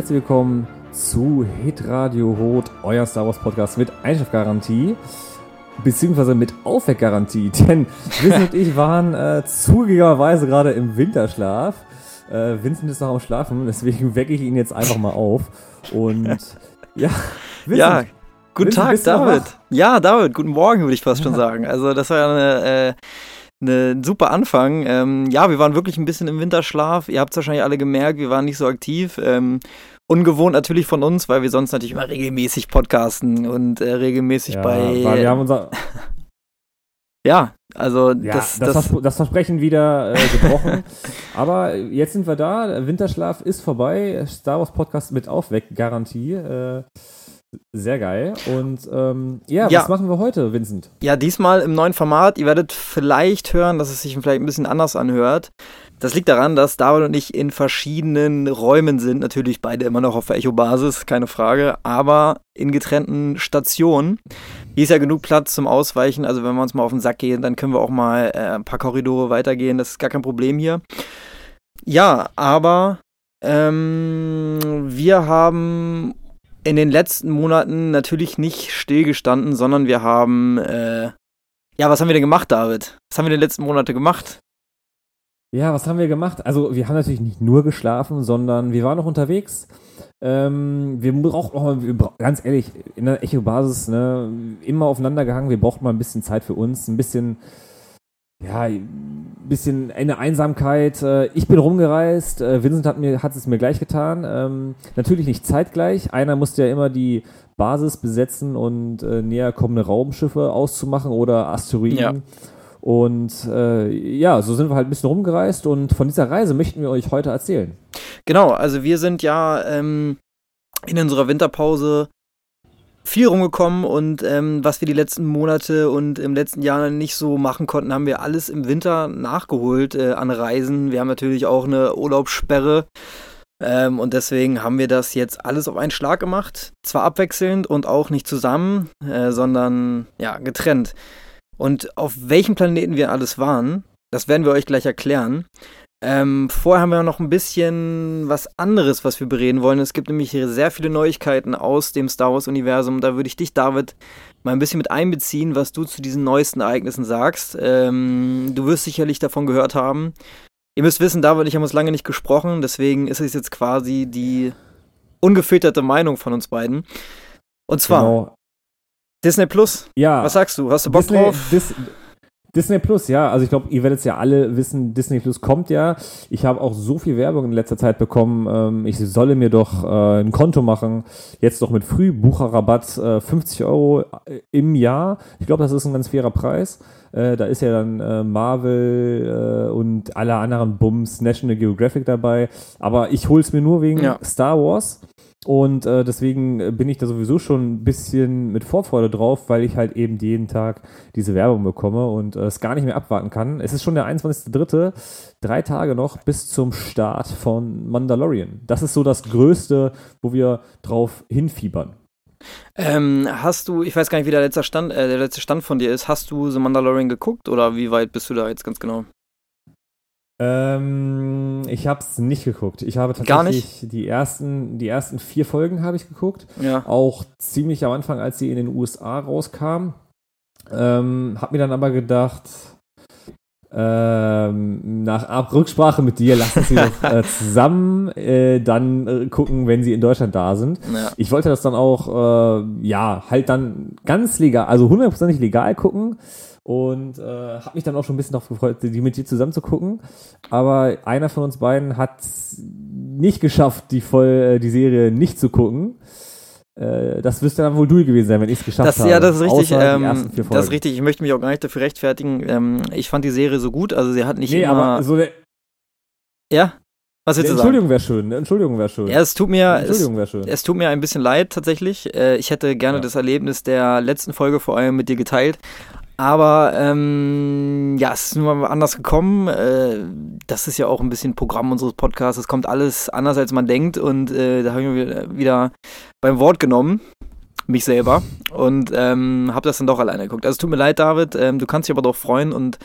herzlich willkommen zu Hitradio Rot, euer Star Wars Podcast mit Einschlafgarantie, beziehungsweise mit Aufweckgarantie, denn Vincent und ich waren äh, zugegebenerweise gerade im Winterschlaf. Äh, Vincent ist noch am Schlafen, deswegen wecke ich ihn jetzt einfach mal auf. Und ja, Vincent, ja guten Vincent, Tag, David. Ja, David, guten Morgen, würde ich fast schon sagen. Also, das war ja eine. Äh, ein super Anfang. Ähm, ja, wir waren wirklich ein bisschen im Winterschlaf. Ihr habt es wahrscheinlich alle gemerkt, wir waren nicht so aktiv. Ähm, ungewohnt natürlich von uns, weil wir sonst natürlich immer regelmäßig podcasten und äh, regelmäßig ja, bei. wir haben unser. ja, also ja, das, das, das, das, Versprechen wieder äh, gebrochen. Aber jetzt sind wir da. Winterschlaf ist vorbei. Star Wars Podcast mit Aufweck-Garantie. Äh, sehr geil. Und ähm, ja, ja, was machen wir heute, Vincent? Ja, diesmal im neuen Format. Ihr werdet vielleicht hören, dass es sich vielleicht ein bisschen anders anhört. Das liegt daran, dass David und ich in verschiedenen Räumen sind. Natürlich beide immer noch auf der Echo-Basis, keine Frage. Aber in getrennten Stationen. Hier ist ja genug Platz zum Ausweichen. Also wenn wir uns mal auf den Sack gehen, dann können wir auch mal äh, ein paar Korridore weitergehen. Das ist gar kein Problem hier. Ja, aber ähm, wir haben in den letzten Monaten natürlich nicht stillgestanden, sondern wir haben, äh, ja, was haben wir denn gemacht, David? Was haben wir in den letzten Monaten gemacht? Ja, was haben wir gemacht? Also, wir haben natürlich nicht nur geschlafen, sondern wir waren noch unterwegs. Ähm, wir brauchten auch mal, ganz ehrlich, in der Echo-Basis, ne, immer aufeinander gehangen. Wir brauchten mal ein bisschen Zeit für uns, ein bisschen, ja, ein bisschen eine Einsamkeit. Äh, ich bin rumgereist. Äh, Vincent hat mir, hat es mir gleich getan. Ähm, natürlich nicht zeitgleich. Einer musste ja immer die Basis besetzen und äh, näher kommende Raumschiffe auszumachen oder Asteroiden. Ja. Und äh, ja, so sind wir halt ein bisschen rumgereist und von dieser Reise möchten wir euch heute erzählen. Genau, also wir sind ja ähm, in unserer Winterpause viel rumgekommen und ähm, was wir die letzten Monate und im letzten Jahr nicht so machen konnten, haben wir alles im Winter nachgeholt äh, an Reisen. Wir haben natürlich auch eine Urlaubssperre ähm, und deswegen haben wir das jetzt alles auf einen Schlag gemacht. Zwar abwechselnd und auch nicht zusammen, äh, sondern ja, getrennt. Und auf welchem Planeten wir alles waren, das werden wir euch gleich erklären. Ähm, vorher haben wir noch ein bisschen was anderes, was wir bereden wollen. Es gibt nämlich sehr viele Neuigkeiten aus dem Star Wars-Universum. Da würde ich dich, David, mal ein bisschen mit einbeziehen, was du zu diesen neuesten Ereignissen sagst. Ähm, du wirst sicherlich davon gehört haben. Ihr müsst wissen, David und ich haben uns lange nicht gesprochen, deswegen ist es jetzt quasi die ungefilterte Meinung von uns beiden. Und zwar, genau. Disney Plus. Ja. Was sagst du? Hast du Bock Disney, drauf? Dis Disney Plus, ja. Also ich glaube, ihr werdet es ja alle wissen, Disney Plus kommt ja. Ich habe auch so viel Werbung in letzter Zeit bekommen. Ähm, ich solle mir doch äh, ein Konto machen. Jetzt doch mit Frühbucherrabatt äh, 50 Euro äh, im Jahr. Ich glaube, das ist ein ganz fairer Preis. Äh, da ist ja dann äh, Marvel äh, und alle anderen Bums, National Geographic dabei. Aber ich hole es mir nur wegen ja. Star Wars. Und äh, deswegen bin ich da sowieso schon ein bisschen mit Vorfreude drauf, weil ich halt eben jeden Tag diese Werbung bekomme und äh, es gar nicht mehr abwarten kann. Es ist schon der 21.3., drei Tage noch bis zum Start von Mandalorian. Das ist so das Größte, wo wir drauf hinfiebern. Ähm, hast du, ich weiß gar nicht, wie der letzte Stand, äh, der letzte Stand von dir ist, hast du The Mandalorian geguckt oder wie weit bist du da jetzt ganz genau? Ähm, ich habe es nicht geguckt. Ich habe tatsächlich die ersten, die ersten vier Folgen habe ich geguckt. Ja. Auch ziemlich am Anfang, als sie in den USA rauskam. Ähm, hab mir dann aber gedacht, ähm, nach Rücksprache mit dir, lassen sie doch äh, zusammen äh, dann äh, gucken, wenn sie in Deutschland da sind. Ja. Ich wollte das dann auch, äh, ja, halt dann ganz legal, also hundertprozentig legal gucken und äh, habe mich dann auch schon ein bisschen darauf gefreut, die mit dir zusammen zu gucken. Aber einer von uns beiden hat nicht geschafft, die voll äh, die Serie nicht zu gucken. Äh, das wirst dann wohl du gewesen sein, wenn ich es geschafft das, habe. Ja, das ist richtig. Ähm, das ist richtig. Ich möchte mich auch gar nicht dafür rechtfertigen. Ähm, ich fand die Serie so gut. Also sie hat nicht nee, immer. Aber so der ja. Was willst du Entschuldigung wäre schön. Entschuldigung wäre schön. Ja, es tut mir, Entschuldigung es, schön. es tut mir ein bisschen leid tatsächlich. Äh, ich hätte gerne ja. das Erlebnis der letzten Folge vor allem mit dir geteilt. Aber ähm, ja, es ist nun mal anders gekommen. Äh, das ist ja auch ein bisschen Programm unseres Podcasts. Es kommt alles anders, als man denkt. Und äh, da habe ich mir wieder beim Wort genommen, mich selber. Und ähm, habe das dann doch alleine geguckt. Also tut mir leid, David. Ähm, du kannst dich aber doch freuen. Und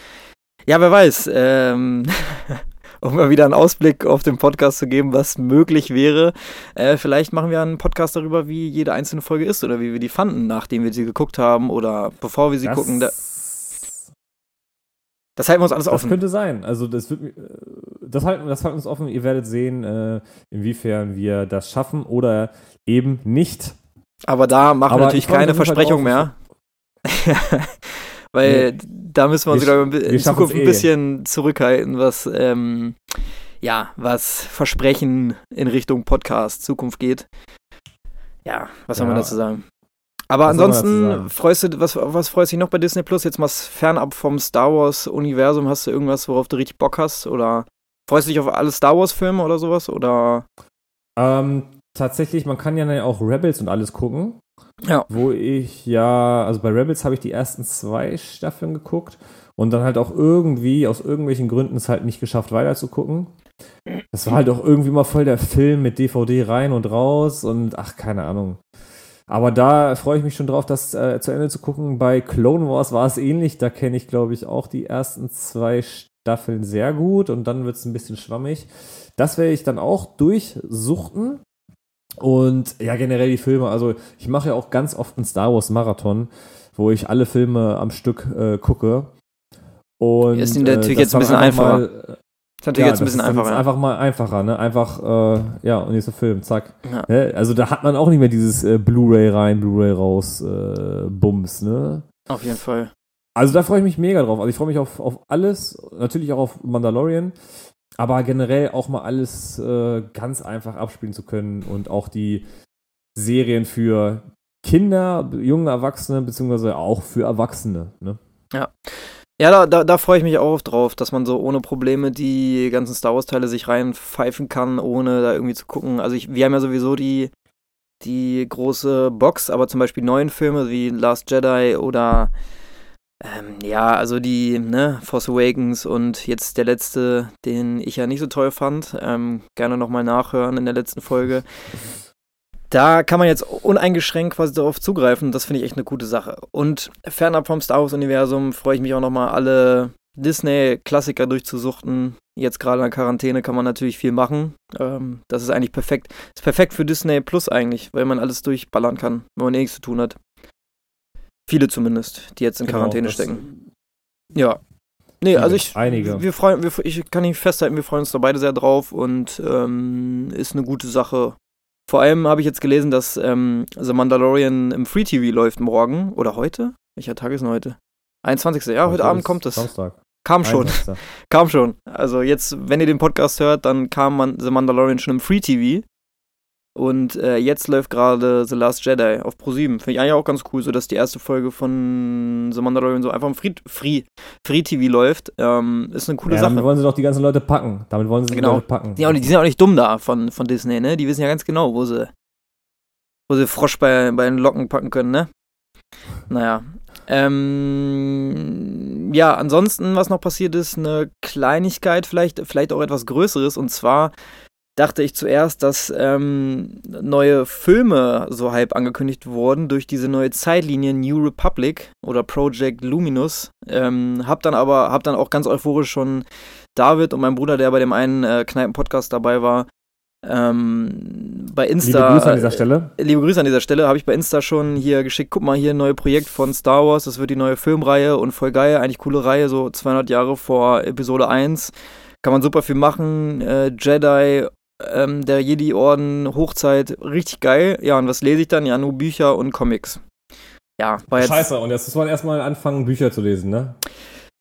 ja, wer weiß. Ähm, um mal wieder einen Ausblick auf den Podcast zu geben, was möglich wäre. Äh, vielleicht machen wir einen Podcast darüber, wie jede einzelne Folge ist oder wie wir die fanden, nachdem wir sie geguckt haben oder bevor wir sie Das, gucken. Da, das halten wir uns alles das offen. könnte sein. Also das wird, äh, das halten, das halten uns offen. Ihr werdet sehen, äh, inwiefern wir das schaffen oder eben nicht. Aber da machen Aber wir natürlich keine Versprechung mehr. Weil da müssen wir uns, glaube ich, in Zukunft ein eh. bisschen zurückhalten, was, ähm, ja, was Versprechen in Richtung Podcast Zukunft geht. Ja, was soll man Ja. dazu sagen? Aber Was man ansonsten freust du, was, was freust du dich noch bei Disney Plus? Jetzt mal fernab vom Star Wars Universum, hast du irgendwas, worauf du richtig Bock hast? Oder freust du dich auf alle Star Wars Filme oder sowas? Oder Ähm, tatsächlich, man kann ja auch Rebels und alles gucken. Ja. Wo ich ja, also bei Rebels habe ich die ersten zwei Staffeln geguckt und dann halt auch irgendwie, aus irgendwelchen Gründen es halt nicht geschafft, weiter zu gucken. Das war halt auch irgendwie mal voll der Film mit DVD rein und raus und ach, keine Ahnung. Aber da freue ich mich schon drauf, das äh, zu Ende zu gucken. Bei Clone Wars war es ähnlich. Da kenne ich, glaube ich, auch die ersten zwei Staffeln sehr gut und dann wird es ein bisschen schwammig. Das werde ich dann auch durchsuchten. Und ja, generell die Filme. Also, ich mache ja auch ganz oft einen Star Wars Marathon, wo ich alle Filme am Stück äh, gucke. Und Ist natürlich das jetzt ein bisschen einfach einfacher. Mal, ist natürlich ja, jetzt ein bisschen das ist einfacher. ja. Einfach mal einfacher, ne? Einfach, äh, ja, und nächster Film, zack. Ja. Also da hat man auch nicht mehr dieses äh, Blu-ray rein, Bluray raus, äh, Bums, ne? Auf jeden Fall. Also da freue ich mich mega drauf. Also ich freue mich auf, auf alles, natürlich auch auf Mandalorian, aber generell auch mal alles äh, ganz einfach abspielen zu können und auch die Serien für Kinder, junge Erwachsene, beziehungsweise auch für Erwachsene, ne? Ja, da, da, da freue ich mich auch drauf, dass man so ohne Probleme die ganzen Star Wars-Teile sich reinpfeifen kann, ohne da irgendwie zu gucken. Also ich, wir haben ja sowieso die, die große Box, aber zum Beispiel neuen Filme wie Last Jedi oder ähm, ja, also die, ne, Force Awakens und jetzt der letzte, den ich ja nicht so toll fand. Ähm, gerne nochmal nachhören in der letzten Folge. Da kann man jetzt uneingeschränkt quasi darauf zugreifen. Das finde ich echt eine gute Sache. Und fernab vom Star Wars-Universum freue ich mich auch nochmal, alle Disney-Klassiker durchzusuchten. Jetzt gerade in der Quarantäne kann man natürlich viel machen. Ähm, das ist eigentlich perfekt. Ist perfekt für Disney Plus eigentlich, weil man alles durchballern kann, wenn man eh nichts zu tun hat. Viele zumindest, die jetzt in Genau, Quarantäne stecken. Ja. Nee, Viele, also ich, einige. wir freuen, wir, ich kann nicht festhalten, wir freuen uns da beide sehr drauf und ähm, ist eine gute Sache. Vor allem habe ich jetzt gelesen, dass ähm, The Mandalorian im Free TV läuft morgen oder heute. Welcher Tag ist denn heute? 21. Ja, heute, Abend ist kommt es. Samstag. Kam schon, 21. kam schon. Also jetzt, wenn ihr den Podcast hört, dann kam man The Mandalorian schon im Free TV. Und äh, jetzt läuft gerade The Last Jedi auf Pro7. Finde ich eigentlich auch ganz cool, so dass die erste Folge von The Mandalorian so einfach im Free, Free, Free TV läuft. Ähm, ist eine coole Ja, Sache. damit wollen sie doch die ganzen Leute packen. Damit wollen sie die Genau. Leute packen. Ja, und die sind ja auch nicht dumm da von, von Disney, ne? Die wissen ja ganz genau, wo sie, wo sie Frosch bei, bei den Locken packen können, ne? Naja. Ähm, ja, ansonsten, was noch passiert ist, eine Kleinigkeit, vielleicht, vielleicht auch etwas Größeres. Und zwar dachte ich zuerst, dass ähm, neue Filme so halb angekündigt wurden durch diese neue Zeitlinie New Republic oder Project Luminous. Ähm, hab dann aber, hab dann auch ganz euphorisch schon David und mein Bruder, der bei dem einen äh, Kneipen-Podcast dabei war, ähm, bei Insta. Liebe Grüße an dieser Stelle. Äh, liebe Grüße an dieser Stelle, habe ich bei Insta schon hier geschickt. Guck mal, hier ein neues Projekt von Star Wars. Das wird die neue Filmreihe und voll geil. Eigentlich coole Reihe, so 200 Jahre vor Episode 1. Kann man super viel machen. Äh, Jedi, ähm, der Jedi-Orden, Hochzeit, richtig geil. Ja, und was lese ich dann? Ja, nur Bücher und Comics. Ja, war jetzt. Scheiße, und jetzt muss man erstmal anfangen, Bücher zu lesen, ne?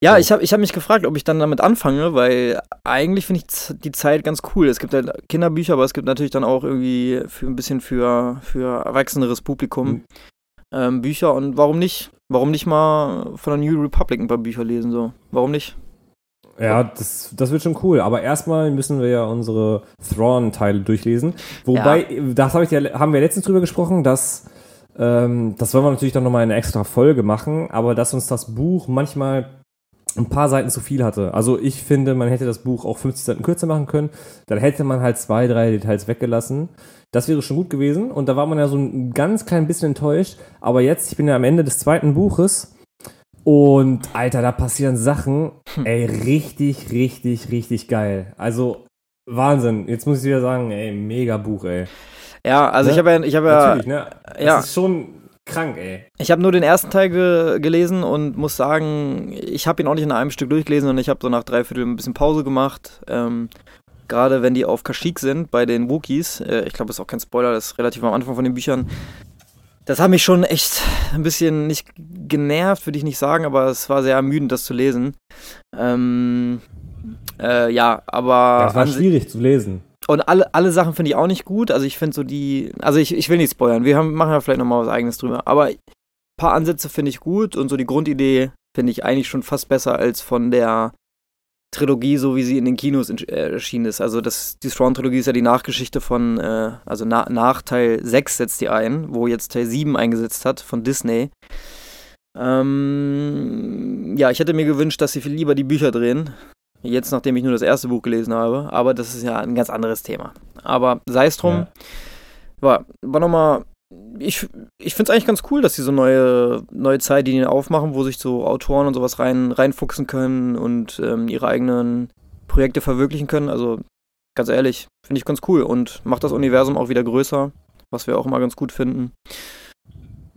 Ja, ich habe ich hab mich gefragt, ob ich dann damit anfange, weil eigentlich finde ich die Zeit ganz cool. Es gibt halt Kinderbücher, aber es gibt natürlich dann auch irgendwie für ein bisschen für, für erwachseneres Publikum Mhm. ähm, Bücher. Und warum nicht? Warum nicht mal von der New Republic ein paar Bücher lesen? So? Warum nicht? Ja, das, das wird schon cool. Aber erstmal müssen wir ja unsere Thrawn-Teile durchlesen. Wobei, das hab ich ja, haben wir letztens drüber gesprochen, dass ähm, das wollen wir natürlich dann nochmal in eine extra Folge machen, aber dass uns das Buch manchmal ein paar Seiten zu viel hatte. Also ich finde, man hätte das Buch auch 50 Seiten kürzer machen können. Dann hätte man halt zwei, drei Details weggelassen. Das wäre schon gut gewesen. Und da war man ja so ein ganz klein bisschen enttäuscht. Aber jetzt, ich bin ja am Ende des zweiten Buches. Und Alter, da passieren Sachen. Hm. Ey, richtig, richtig, richtig geil. Also Wahnsinn. Jetzt muss ich wieder sagen, ey, mega Buch, ey. Ja, also ne? ich habe ja, ich habe ja, Natürlich, ne? Ja. Das ist schon krank, ey. Ich habe nur den ersten Teil ge gelesen und muss sagen, ich habe ihn auch nicht in einem Stück durchgelesen und ich habe so nach drei Viertel ein bisschen Pause gemacht. Ähm, Gerade wenn die auf Kashyyyk sind bei den Wookiees. Äh, ich glaube, das ist auch kein Spoiler, das ist relativ am Anfang von den Büchern. Das hat mich schon echt ein bisschen nicht genervt, würde ich nicht sagen, aber es war sehr ermüdend, das zu lesen. Ähm, äh, ja, aber. Das war schwierig zu lesen. Und alle, alle Sachen finde ich auch nicht gut. Also ich finde so die. Also ich, ich will nicht spoilern. Wir haben, machen ja vielleicht nochmal was eigenes drüber. Aber ein paar Ansätze finde ich gut und so die Grundidee finde ich eigentlich schon fast besser als von der Trilogie, so wie sie in den Kinos äh, erschienen ist. Also das, die Thrawn-Trilogie ist ja die Nachgeschichte von, äh, also na, nach Teil 6 setzt die ein, wo jetzt Teil 7 eingesetzt hat von Disney. Ähm, ja, ich hätte mir gewünscht, dass sie viel lieber die Bücher drehen. Jetzt, nachdem ich nur das erste Buch gelesen habe. Aber das ist ja ein ganz anderes Thema. Aber sei es drum. Ja. War, war nochmal. Ich, ich finde es eigentlich ganz cool, dass sie so neue, neue Zeitlinien aufmachen, wo sich so Autoren und sowas rein, reinfuchsen können und ähm, ihre eigenen Projekte verwirklichen können. Also ganz ehrlich, finde ich ganz cool und macht das Universum auch wieder größer, was wir auch immer ganz gut finden.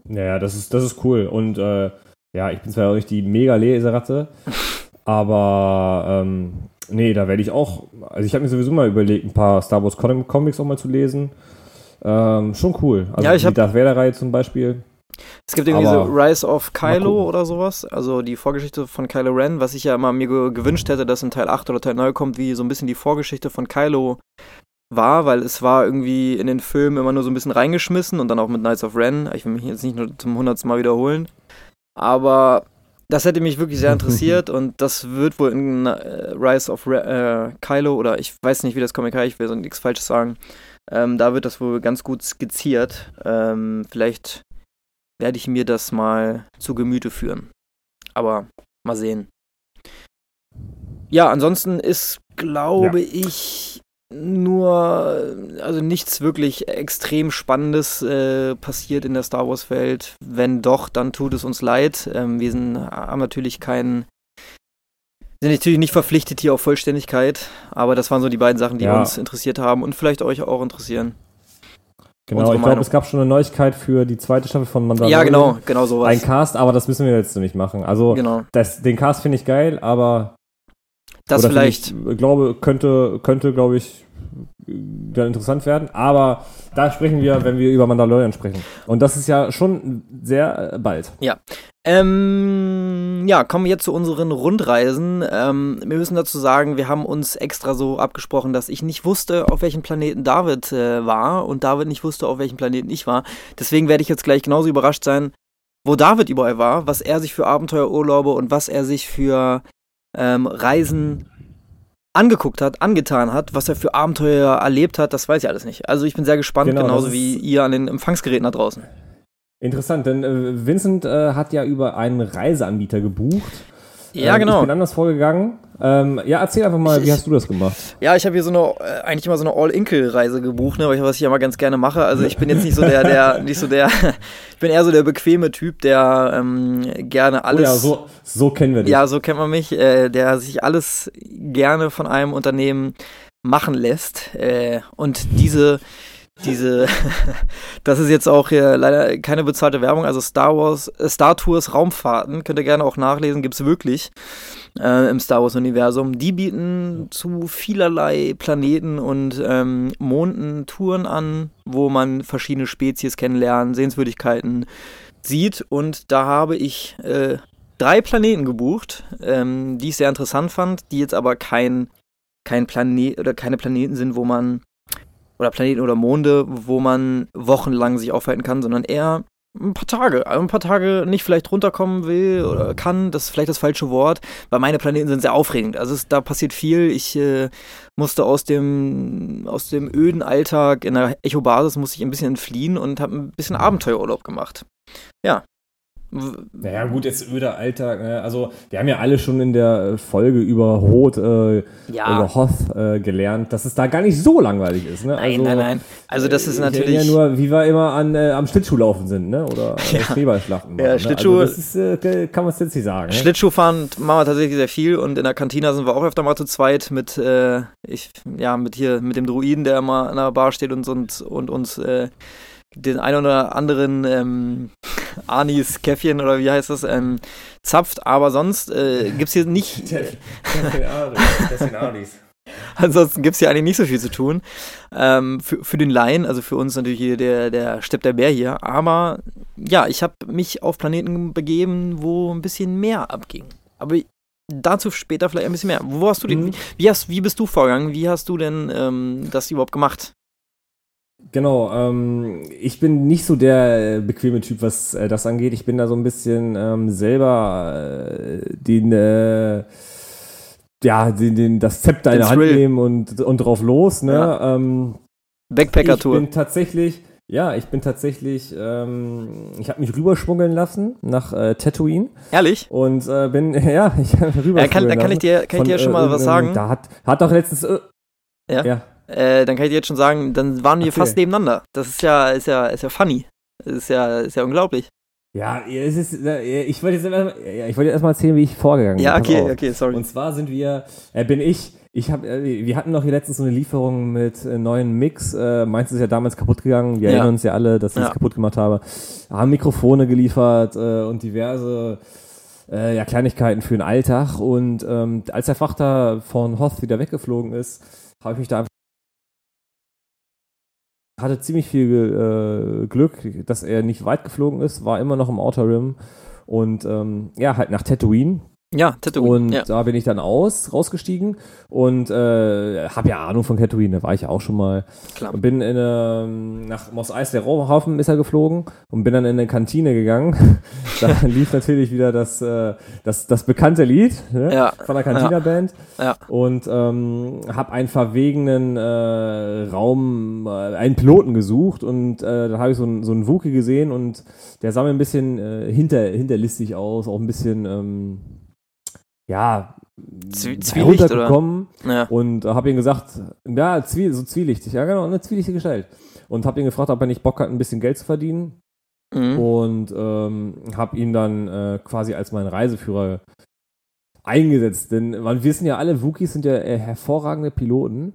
Ja, das ist, das ist cool. Und äh, ja, ich bin zwar auch nicht die mega Leseratte, Aber ähm, nee, da werde ich auch, also ich habe mir sowieso mal überlegt, ein paar Star Wars Comics auch mal zu lesen. Ähm, schon cool. Also ja, ich die Darth Vader-Reihe zum Beispiel. Es gibt irgendwie so Rise of Kylo oder sowas, also die Vorgeschichte von Kylo Ren, was ich ja immer mir gewünscht hätte, dass in Teil 8 oder Teil 9 kommt, wie so ein bisschen die Vorgeschichte von Kylo war, weil es war irgendwie in den Filmen immer nur so ein bisschen reingeschmissen und dann auch mit Knights of Ren. Ich will mich jetzt nicht nur zum hundertsten Mal wiederholen. Aber das hätte mich wirklich sehr interessiert und das wird wohl in äh, Rise of Re äh, Kylo oder ich weiß nicht, wie das Comic heißt, ich will so nichts Falsches sagen. Ähm, da wird das wohl ganz gut skizziert. Ähm, vielleicht werde ich mir das mal zu Gemüte führen. Aber mal sehen. Ja, ansonsten ist, glaube ja. ich, nur, also nichts wirklich extrem Spannendes äh, passiert in der Star Wars-Welt. Wenn doch, dann tut es uns leid. Ähm, wir sind, haben natürlich keinen, sind natürlich nicht verpflichtet hier auf Vollständigkeit, aber das waren so die beiden Sachen, die ja. uns interessiert haben und vielleicht euch auch interessieren. Genau, ich glaube, es gab schon eine Neuigkeit für die zweite Staffel von Mandalorian. Ja, genau, genau sowas. Ein Cast, aber das müssen wir jetzt nicht machen. Also, genau. das, den Cast finde ich geil, aber das vielleicht. Ich glaube, könnte, könnte, glaube ich, dann interessant werden. Aber da sprechen wir, wenn wir über Mandalorian sprechen. Und das ist ja schon sehr äh, bald. Ja. Ähm, ja, kommen wir jetzt zu unseren Rundreisen. Ähm, wir müssen dazu sagen, wir haben uns extra so abgesprochen, dass ich nicht wusste, auf welchem Planeten David äh, war und David nicht wusste, auf welchem Planeten ich war. Deswegen werde ich jetzt gleich genauso überrascht sein, wo David überall war, was er sich für Abenteuerurlaube und was er sich für ähm, Reisen angeguckt hat, angetan hat, was er für Abenteuer erlebt hat, das weiß ich alles nicht. Also ich bin sehr gespannt, genau, genauso wie ihr an den Empfangsgeräten da draußen. Interessant, denn äh, Vincent äh, hat ja über einen Reiseanbieter gebucht. Ja, ähm, genau. Ich bin anders vorgegangen. Ähm, ja, erzähl einfach mal, wie hast du das gemacht? Ja, ich habe hier so eine, äh, eigentlich immer so eine All-Inkle-Reise gebucht, ne, was ich ja mal ganz gerne mache. Also ich bin jetzt nicht so der, der, nicht so der, ich bin eher so der bequeme Typ, der ähm, gerne alles. Oh ja, so, so kennen wir dich. Ja, so kennt man mich, äh, der sich alles gerne von einem Unternehmen machen lässt. Äh, und diese diese, das ist jetzt auch hier leider keine bezahlte Werbung, also Star Wars, äh, Star Tours Raumfahrten, könnt ihr gerne auch nachlesen, gibt es wirklich äh, im Star Wars Universum. Die bieten zu vielerlei Planeten und ähm, Monden Touren an, wo man verschiedene Spezies kennenlernen, Sehenswürdigkeiten sieht und da habe ich äh, drei Planeten gebucht, ähm, die ich sehr interessant fand, die jetzt aber kein, kein Planet oder keine Planeten sind, wo man oder Planeten oder Monde, wo man wochenlang sich aufhalten kann, sondern eher ein paar Tage. Also ein paar Tage nicht vielleicht runterkommen will oder kann, das ist vielleicht das falsche Wort, weil meine Planeten sind sehr aufregend. Also es, da passiert viel. Ich äh, musste aus dem, aus dem öden Alltag in der Echo-Basis musste ich ein bisschen entfliehen und habe ein bisschen Abenteuerurlaub gemacht. Ja. Naja, gut, jetzt öder Alltag. Ne? Also, wir haben ja alle schon in der äh, Folge über Hoth, äh, ja. über Hoth äh, gelernt, dass es da gar nicht so langweilig ist. Ne? Nein, also, nein, nein. Also, das ist natürlich. ja nur, wie wir immer an, äh, am Schlittschuhlaufen sind, ne? oder ja. Schneeballschlachten. Ja, ne? Schlittschuh. Also das ist, äh, kann man jetzt nicht sagen. Ne? Schlittschuhfahren machen wir tatsächlich sehr viel und in der Kantina sind wir auch öfter mal zu zweit mit, äh, ich, ja, mit hier, mit dem Druiden, der immer an der Bar steht und, und, und uns den einen oder anderen ähm, Anis Käffchen oder wie heißt das, ähm, zapft, aber sonst äh, gibt es hier nicht. Ansonsten gibt es hier eigentlich nicht so viel zu tun. Ähm, für, für den Laien, also für uns natürlich hier der, der Stepp der Bär hier. Aber ja, ich habe mich auf Planeten begeben, wo ein bisschen mehr abging. Aber dazu später vielleicht ein bisschen mehr. Wo hast du den, mhm. wie, hast, wie bist du vorgegangen? Wie hast du denn ähm, das überhaupt gemacht? Genau, ähm, ich bin nicht so der bequeme Typ, was äh, das angeht. Ich bin da so ein bisschen ähm, selber äh, den, äh, ja, den, den, das Zepter in der Hand nehmen und, und drauf los. Ne? Ja. Ähm, Backpacker-Tour. Ich bin tatsächlich, ja, ich bin tatsächlich, ähm, ich habe mich rüberschmuggeln lassen nach äh, Tatooine. Ehrlich? Und äh, bin, ja, ich habe rüber. Ja, kann, da kann ich dir, kann ich dir schon mal äh, was sagen. Da hat, hat doch letztens, äh, ja. ja äh, dann kann ich dir jetzt schon sagen, dann waren wir okay. fast nebeneinander. Das ist ja, ist ja, ist ja funny. Das ist ja, ist ja unglaublich. Ja, es ist, äh, ich wollte jetzt erstmal, ich wollte erstmal erzählen, wie ich vorgegangen bin. Ja, okay, okay, sorry. Und zwar sind wir, äh, bin ich, ich habe, äh, wir hatten noch hier letztens so eine Lieferung mit äh, neuen Mix. Äh, meins ist ja damals kaputt gegangen. Wir ja. erinnern uns ja alle, dass ich es ja. kaputt gemacht habe. Haben Mikrofone geliefert äh, und diverse äh, ja, Kleinigkeiten für den Alltag. Und ähm, als der Frachter von Hoth wieder weggeflogen ist, habe ich mich da einfach hatte ziemlich viel äh, Glück, dass er nicht weit geflogen ist, war immer noch im Outer Rim und ähm, ja, halt nach Tatooine. Ja, Tatooine. Und ja. da bin ich dann aus, rausgestiegen und äh, habe ja Ahnung von Tatooine, da war ich auch schon mal. Klar. Und bin in eine, nach Mos Eisley Hafen ist er geflogen und bin dann in eine Kantine gegangen. da lief natürlich wieder das, äh, das, das bekannte Lied ne? ja. von der Cantina-Band. Ja. ja. Und ähm, habe einen verwegenen äh, Raum, äh, einen Piloten gesucht und äh, da habe ich so einen so einen Wookie gesehen und der sah mir ein bisschen äh, hinter, hinterlistig aus, auch ein bisschen ähm, ja, Zwielicht runtergekommen ja. und habe ihm gesagt, ja, zwie so zwielichtig, ja genau, eine zwielichtige Gestalt. Und habe ihn gefragt, ob er nicht Bock hat, ein bisschen Geld zu verdienen. Mhm. Und ähm, habe ihn dann äh, quasi als meinen Reiseführer eingesetzt. Denn wir wissen ja alle, Wookies sind ja äh, hervorragende Piloten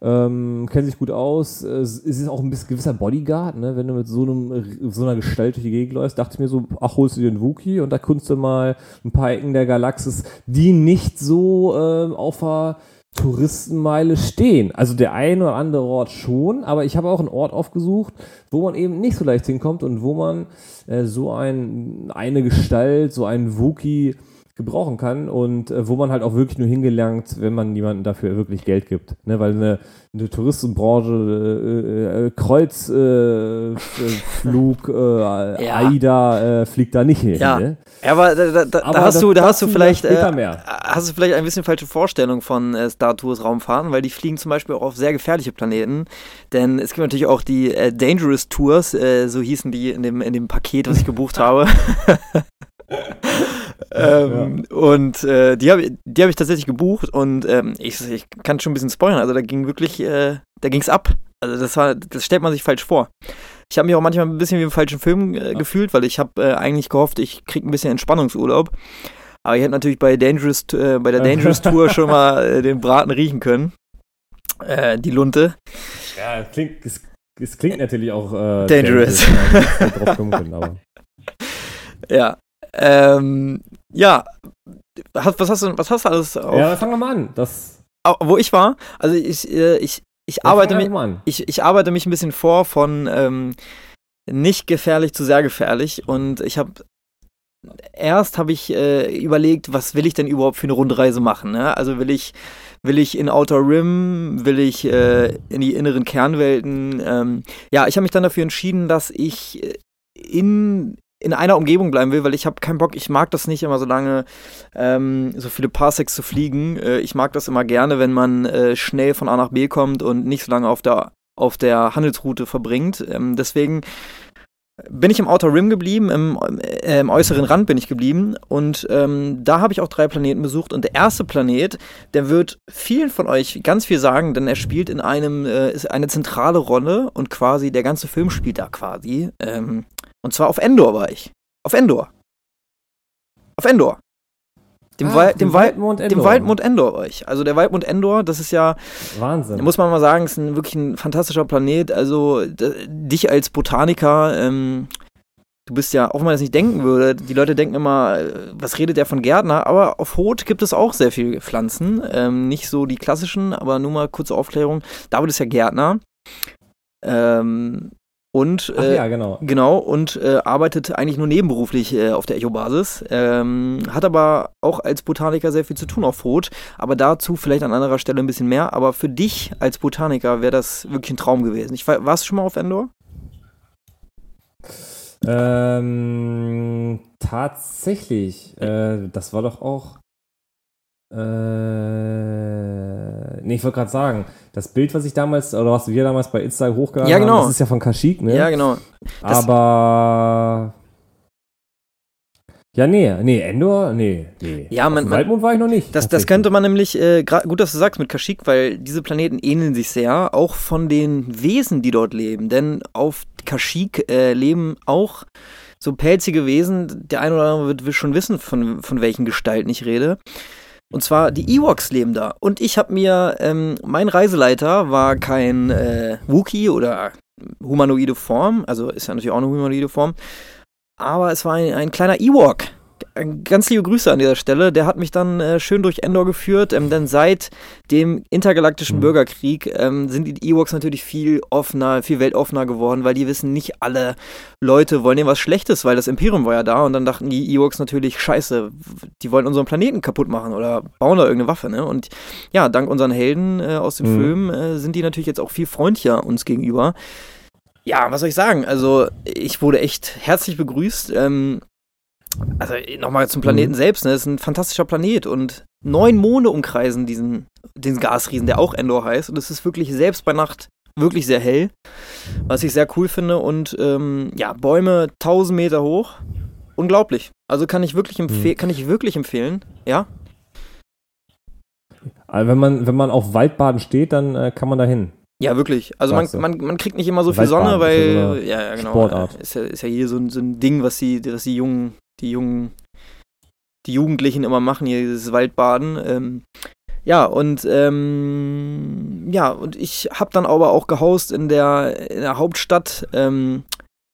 ähm, kennen sich gut aus. Es ist auch ein bisschen gewisser Bodyguard, ne? Wenn du mit so, einem, so einer Gestalt durch die Gegend läufst, dachte ich mir so, ach, holst du dir einen Wookie und da kunst du mal ein paar Ecken der Galaxis, die nicht so ähm, auf der Touristenmeile stehen. Also der ein oder andere Ort schon, aber ich habe auch einen Ort aufgesucht, wo man eben nicht so leicht hinkommt und wo man äh, so ein, eine Gestalt, so einen Wookie gebrauchen kann und äh, wo man halt auch wirklich nur hingelangt, wenn man jemanden dafür wirklich Geld gibt. Ne? Weil eine, eine Touristenbranche, äh, äh, Kreuzflug, äh, äh, ja. AIDA äh, fliegt da nicht hin. Ja, ne? aber da, da, aber da hast du, da hast du vielleicht, hast du vielleicht ein bisschen falsche Vorstellung von Star Tours Raumfahren, weil die fliegen zum Beispiel auch auf sehr gefährliche Planeten. Denn es gibt natürlich auch die Dangerous Tours, so hießen die in dem, in dem Paket, was ich gebucht habe. ähm, ja. Und äh, die habe die hab ich tatsächlich gebucht und ähm, ich, ich kann schon ein bisschen spoilern. Also da ging wirklich, äh, da ging's ab. Also das war, das stellt man sich falsch vor. Ich habe mich auch manchmal ein bisschen wie im falschen Film äh, ja. gefühlt, weil ich habe äh, eigentlich gehofft, ich kriege ein bisschen Entspannungsurlaub. Aber ich hätte natürlich bei Dangerous, äh, bei der Dangerous Tour schon mal äh, den Braten riechen können. Äh, die Lunte. Ja, klingt, es, es klingt natürlich auch dangerous. dangerous ja, ähm, ja, was hast du, was hast du alles auf? Ja, fangen wir mal an. Das wo ich war, also ich, äh, ich, ich, arbeite mich, ich, ich arbeite mich ein bisschen vor von ähm, nicht gefährlich zu sehr gefährlich und ich habe erst habe ich äh, überlegt, was will ich denn überhaupt für eine Rundreise machen? Ne? Also will ich will ich in Outer Rim, will ich äh, in die inneren Kernwelten? Ähm, ja, ich habe mich dann dafür entschieden, dass ich äh, in in einer Umgebung bleiben will, weil ich habe keinen Bock, ich mag das nicht immer so lange, ähm, so viele Parsecs zu fliegen. Äh, ich mag das immer gerne, wenn man äh, schnell von A nach B kommt und nicht so lange auf der, auf der Handelsroute verbringt. Ähm, deswegen bin ich im Outer Rim geblieben, im, äh, im äußeren Rand bin ich geblieben und ähm, da habe ich auch drei Planeten besucht und der erste Planet, der wird vielen von euch ganz viel sagen, denn er spielt in einem, äh, ist eine zentrale Rolle und quasi der ganze Film spielt da quasi. Ähm, und zwar auf Endor war ich. Auf Endor. Auf Endor. Dem, Ah, Wal dem dem, Wal Waldmond dem Endor. Waldmond Endor euch. Also der Waldmond Endor, das ist ja Wahnsinn. muss man mal sagen, ist ein, wirklich ein fantastischer Planet. Also dich als Botaniker, ähm, du bist ja, auch wenn man das nicht denken würde, die Leute denken immer, äh, was redet der von Gärtner? Aber auf Hoth gibt es auch sehr viele Pflanzen. Ähm, nicht so die klassischen, aber nur mal kurze Aufklärung. David ist ja Gärtner. Ähm, und äh, ja, genau. Genau, und äh, arbeitet eigentlich nur nebenberuflich äh, auf der Echo-Basis. Ähm, hat aber auch als Botaniker sehr viel zu tun auf Rot. Aber dazu vielleicht an anderer Stelle ein bisschen mehr. Aber für dich als Botaniker wäre das wirklich ein Traum gewesen. Ich, war- warst du schon mal auf Endor? Ähm, tatsächlich. Äh, das war doch auch. Äh, nee, ich wollte gerade sagen, das Bild, was ich damals, oder was wir damals bei Insta hochgeladen Ja, genau. haben, das ist ja von Kashyyyk, ne? Ja, genau. das- Aber. Ja, nee, nee, Endor, nee, nee. Ja, man- Waldmond war ich noch nicht. Das, das könnte man nämlich, äh, gut, dass du sagst mit Kashyyyk, weil diese Planeten ähneln sich sehr, auch von den Wesen, die dort leben. Denn auf Kashyyyk äh, leben auch so pelzige Wesen. Der eine oder andere wird, wird schon wissen, von, von welchen Gestalten ich rede. Und zwar die Ewoks leben da. Und ich habe mir, ähm, mein Reiseleiter war kein äh, Wookie oder humanoide Form, also ist ja natürlich auch eine humanoide Form, aber es war ein, ein kleiner Ewok. Ganz liebe Grüße an dieser Stelle. Der hat mich dann äh, schön durch Endor geführt, ähm, denn seit dem intergalaktischen Mhm. Bürgerkrieg ähm, sind die Ewoks natürlich viel offener, viel weltoffener geworden, weil die wissen, nicht alle Leute wollen denen was Schlechtes, weil das Imperium war ja da und dann dachten die Ewoks natürlich, scheiße, die wollen unseren Planeten kaputt machen oder bauen da irgendeine Waffe, ne? Und ja, dank unseren Helden äh, aus dem Mhm. Film äh, sind die natürlich jetzt auch viel freundlicher uns gegenüber. Ja, was soll ich sagen? Also, ich wurde echt herzlich begrüßt. Ähm, also, nochmal zum Planeten Mhm. selbst. Ne? Das ist ein fantastischer Planet und neun Monde umkreisen diesen, diesen Gasriesen, der auch Endor heißt. Und es ist wirklich selbst bei Nacht wirklich sehr hell, was ich sehr cool finde. Und ähm, ja, Bäume 1000 Meter hoch. Unglaublich. Also kann ich wirklich, empfe Mhm. kann ich wirklich empfehlen. Ja, Also wenn man, wenn man auf Waldbaden steht, dann äh, kann man da hin. Ja, wirklich. Also man, man, man kriegt nicht immer so viel Sonne, weil ja, ja, genau. Sportart. Ist ja, ist ja hier so ein, so ein Ding, was die, was die jungen, die jungen, die Jugendlichen immer machen, hier dieses Waldbaden. Ähm, ja, und ähm, ja, und ich habe dann aber auch gehaust in der, in der Hauptstadt ähm,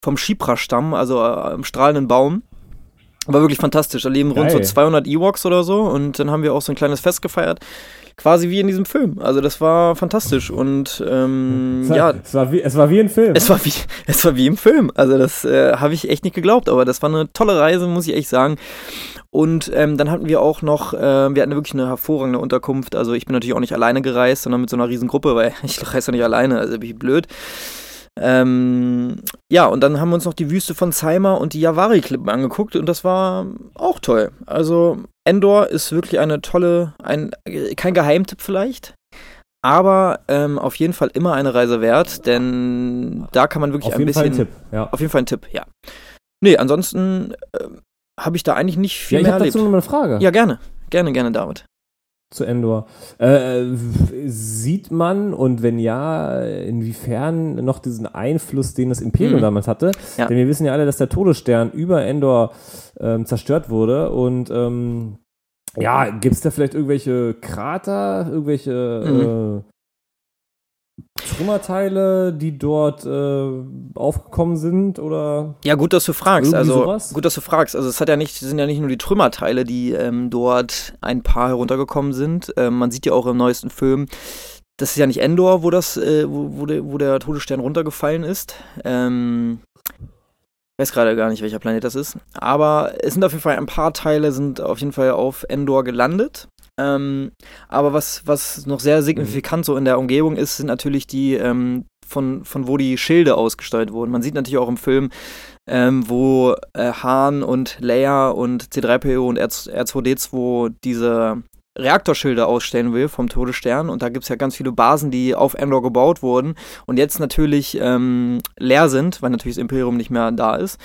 vom Shipra-Stamm, also äh, am strahlenden Baum. War wirklich fantastisch. Da leben rund so Geil. 200 Ewoks oder so und dann haben wir auch so ein kleines Fest gefeiert. Quasi wie in diesem Film. Also das war fantastisch und ähm, Es war, ja, es, war wie, es war wie ein Film. es war wie, es war wie im Film. Also das äh, habe ich echt nicht geglaubt, aber das war eine tolle Reise, muss ich echt sagen. Und ähm, dann hatten wir auch noch, äh, wir hatten wirklich eine hervorragende Unterkunft. Also ich bin natürlich auch nicht alleine gereist, sondern mit so einer riesen Gruppe, weil ich reise ja nicht alleine, also bin ich blöd. Ähm, ja, und dann haben wir uns noch die Wüste von Saima und die Yavari-Klippen angeguckt und das war auch toll. Also Endor ist wirklich eine tolle, ein, kein Geheimtipp vielleicht, aber ähm, auf jeden Fall immer eine Reise wert, denn da kann man wirklich Auf ein jeden Fall bisschen. ein Tipp. Ja, Auf jeden Fall ein Tipp, ja. Nee, ansonsten ähm, habe ich da eigentlich nicht viel ja ich mehr habe erlebt. dazu noch mal eine Frage Ja, gerne. Gerne, gerne, David. Zu Endor. Äh, sieht man und wenn ja, inwiefern noch diesen Einfluss, den das Imperium Mhm. damals hatte? Ja. Denn wir wissen ja alle, dass der Todesstern über Endor ähm, zerstört wurde und ähm, ja, gibt es da vielleicht irgendwelche Krater, irgendwelche äh, Trümmerteile, die dort äh, aufgekommen sind oder Ja, gut, dass du fragst. Also sowas? gut, dass du fragst. Also es hat ja nicht, sind ja nicht nur die Trümmerteile, die ähm, dort ein paar heruntergekommen sind. Ähm, man sieht ja auch im neuesten Film, das ist ja nicht Endor, wo das, äh, wo, wo, der, wo der Todesstern runtergefallen ist. Ähm, ich weiß gerade gar nicht, welcher Planet das ist. Aber es sind auf jeden Fall ein paar Teile sind auf jeden Fall auf Endor gelandet. Ähm, aber was, was noch sehr signifikant so in der Umgebung ist, sind natürlich die, ähm, von, von wo die Schilde ausgesteuert wurden. Man sieht natürlich auch im Film, ähm, wo äh, Han und Leia und C3PO und R2D2 diese Reaktorschilder ausstellen will vom Todesstern. Und da gibt es ja ganz viele Basen, die auf Endor gebaut wurden und jetzt natürlich ähm, leer sind, weil natürlich das Imperium nicht mehr da ist.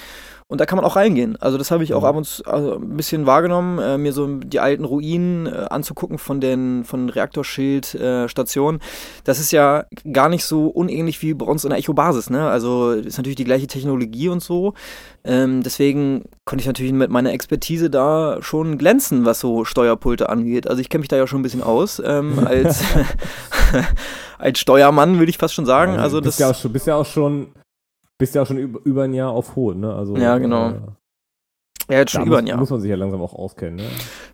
Und da kann man auch reingehen. Also das habe ich auch ab und zu also ein bisschen wahrgenommen, äh, mir so die alten Ruinen äh, anzugucken von den von Reaktorschildstationen. Äh, das ist ja gar nicht so unähnlich wie bei uns in der Echo-Basis. Ne? Also ist natürlich die gleiche Technologie und so. Ähm, deswegen konnte ich natürlich mit meiner Expertise da schon glänzen, was so Steuerpulte angeht. Also ich kenne mich da ja schon ein bisschen aus ähm, als als Steuermann, würde ich fast schon sagen. Also bist das ja auch schon, bist ja auch schon bist ja auch schon über, über ein Jahr auf Hohen, ne? Also, Ja, genau. Äh, ja, jetzt schon über ein Jahr. muss man sich ja langsam auch auskennen, ne?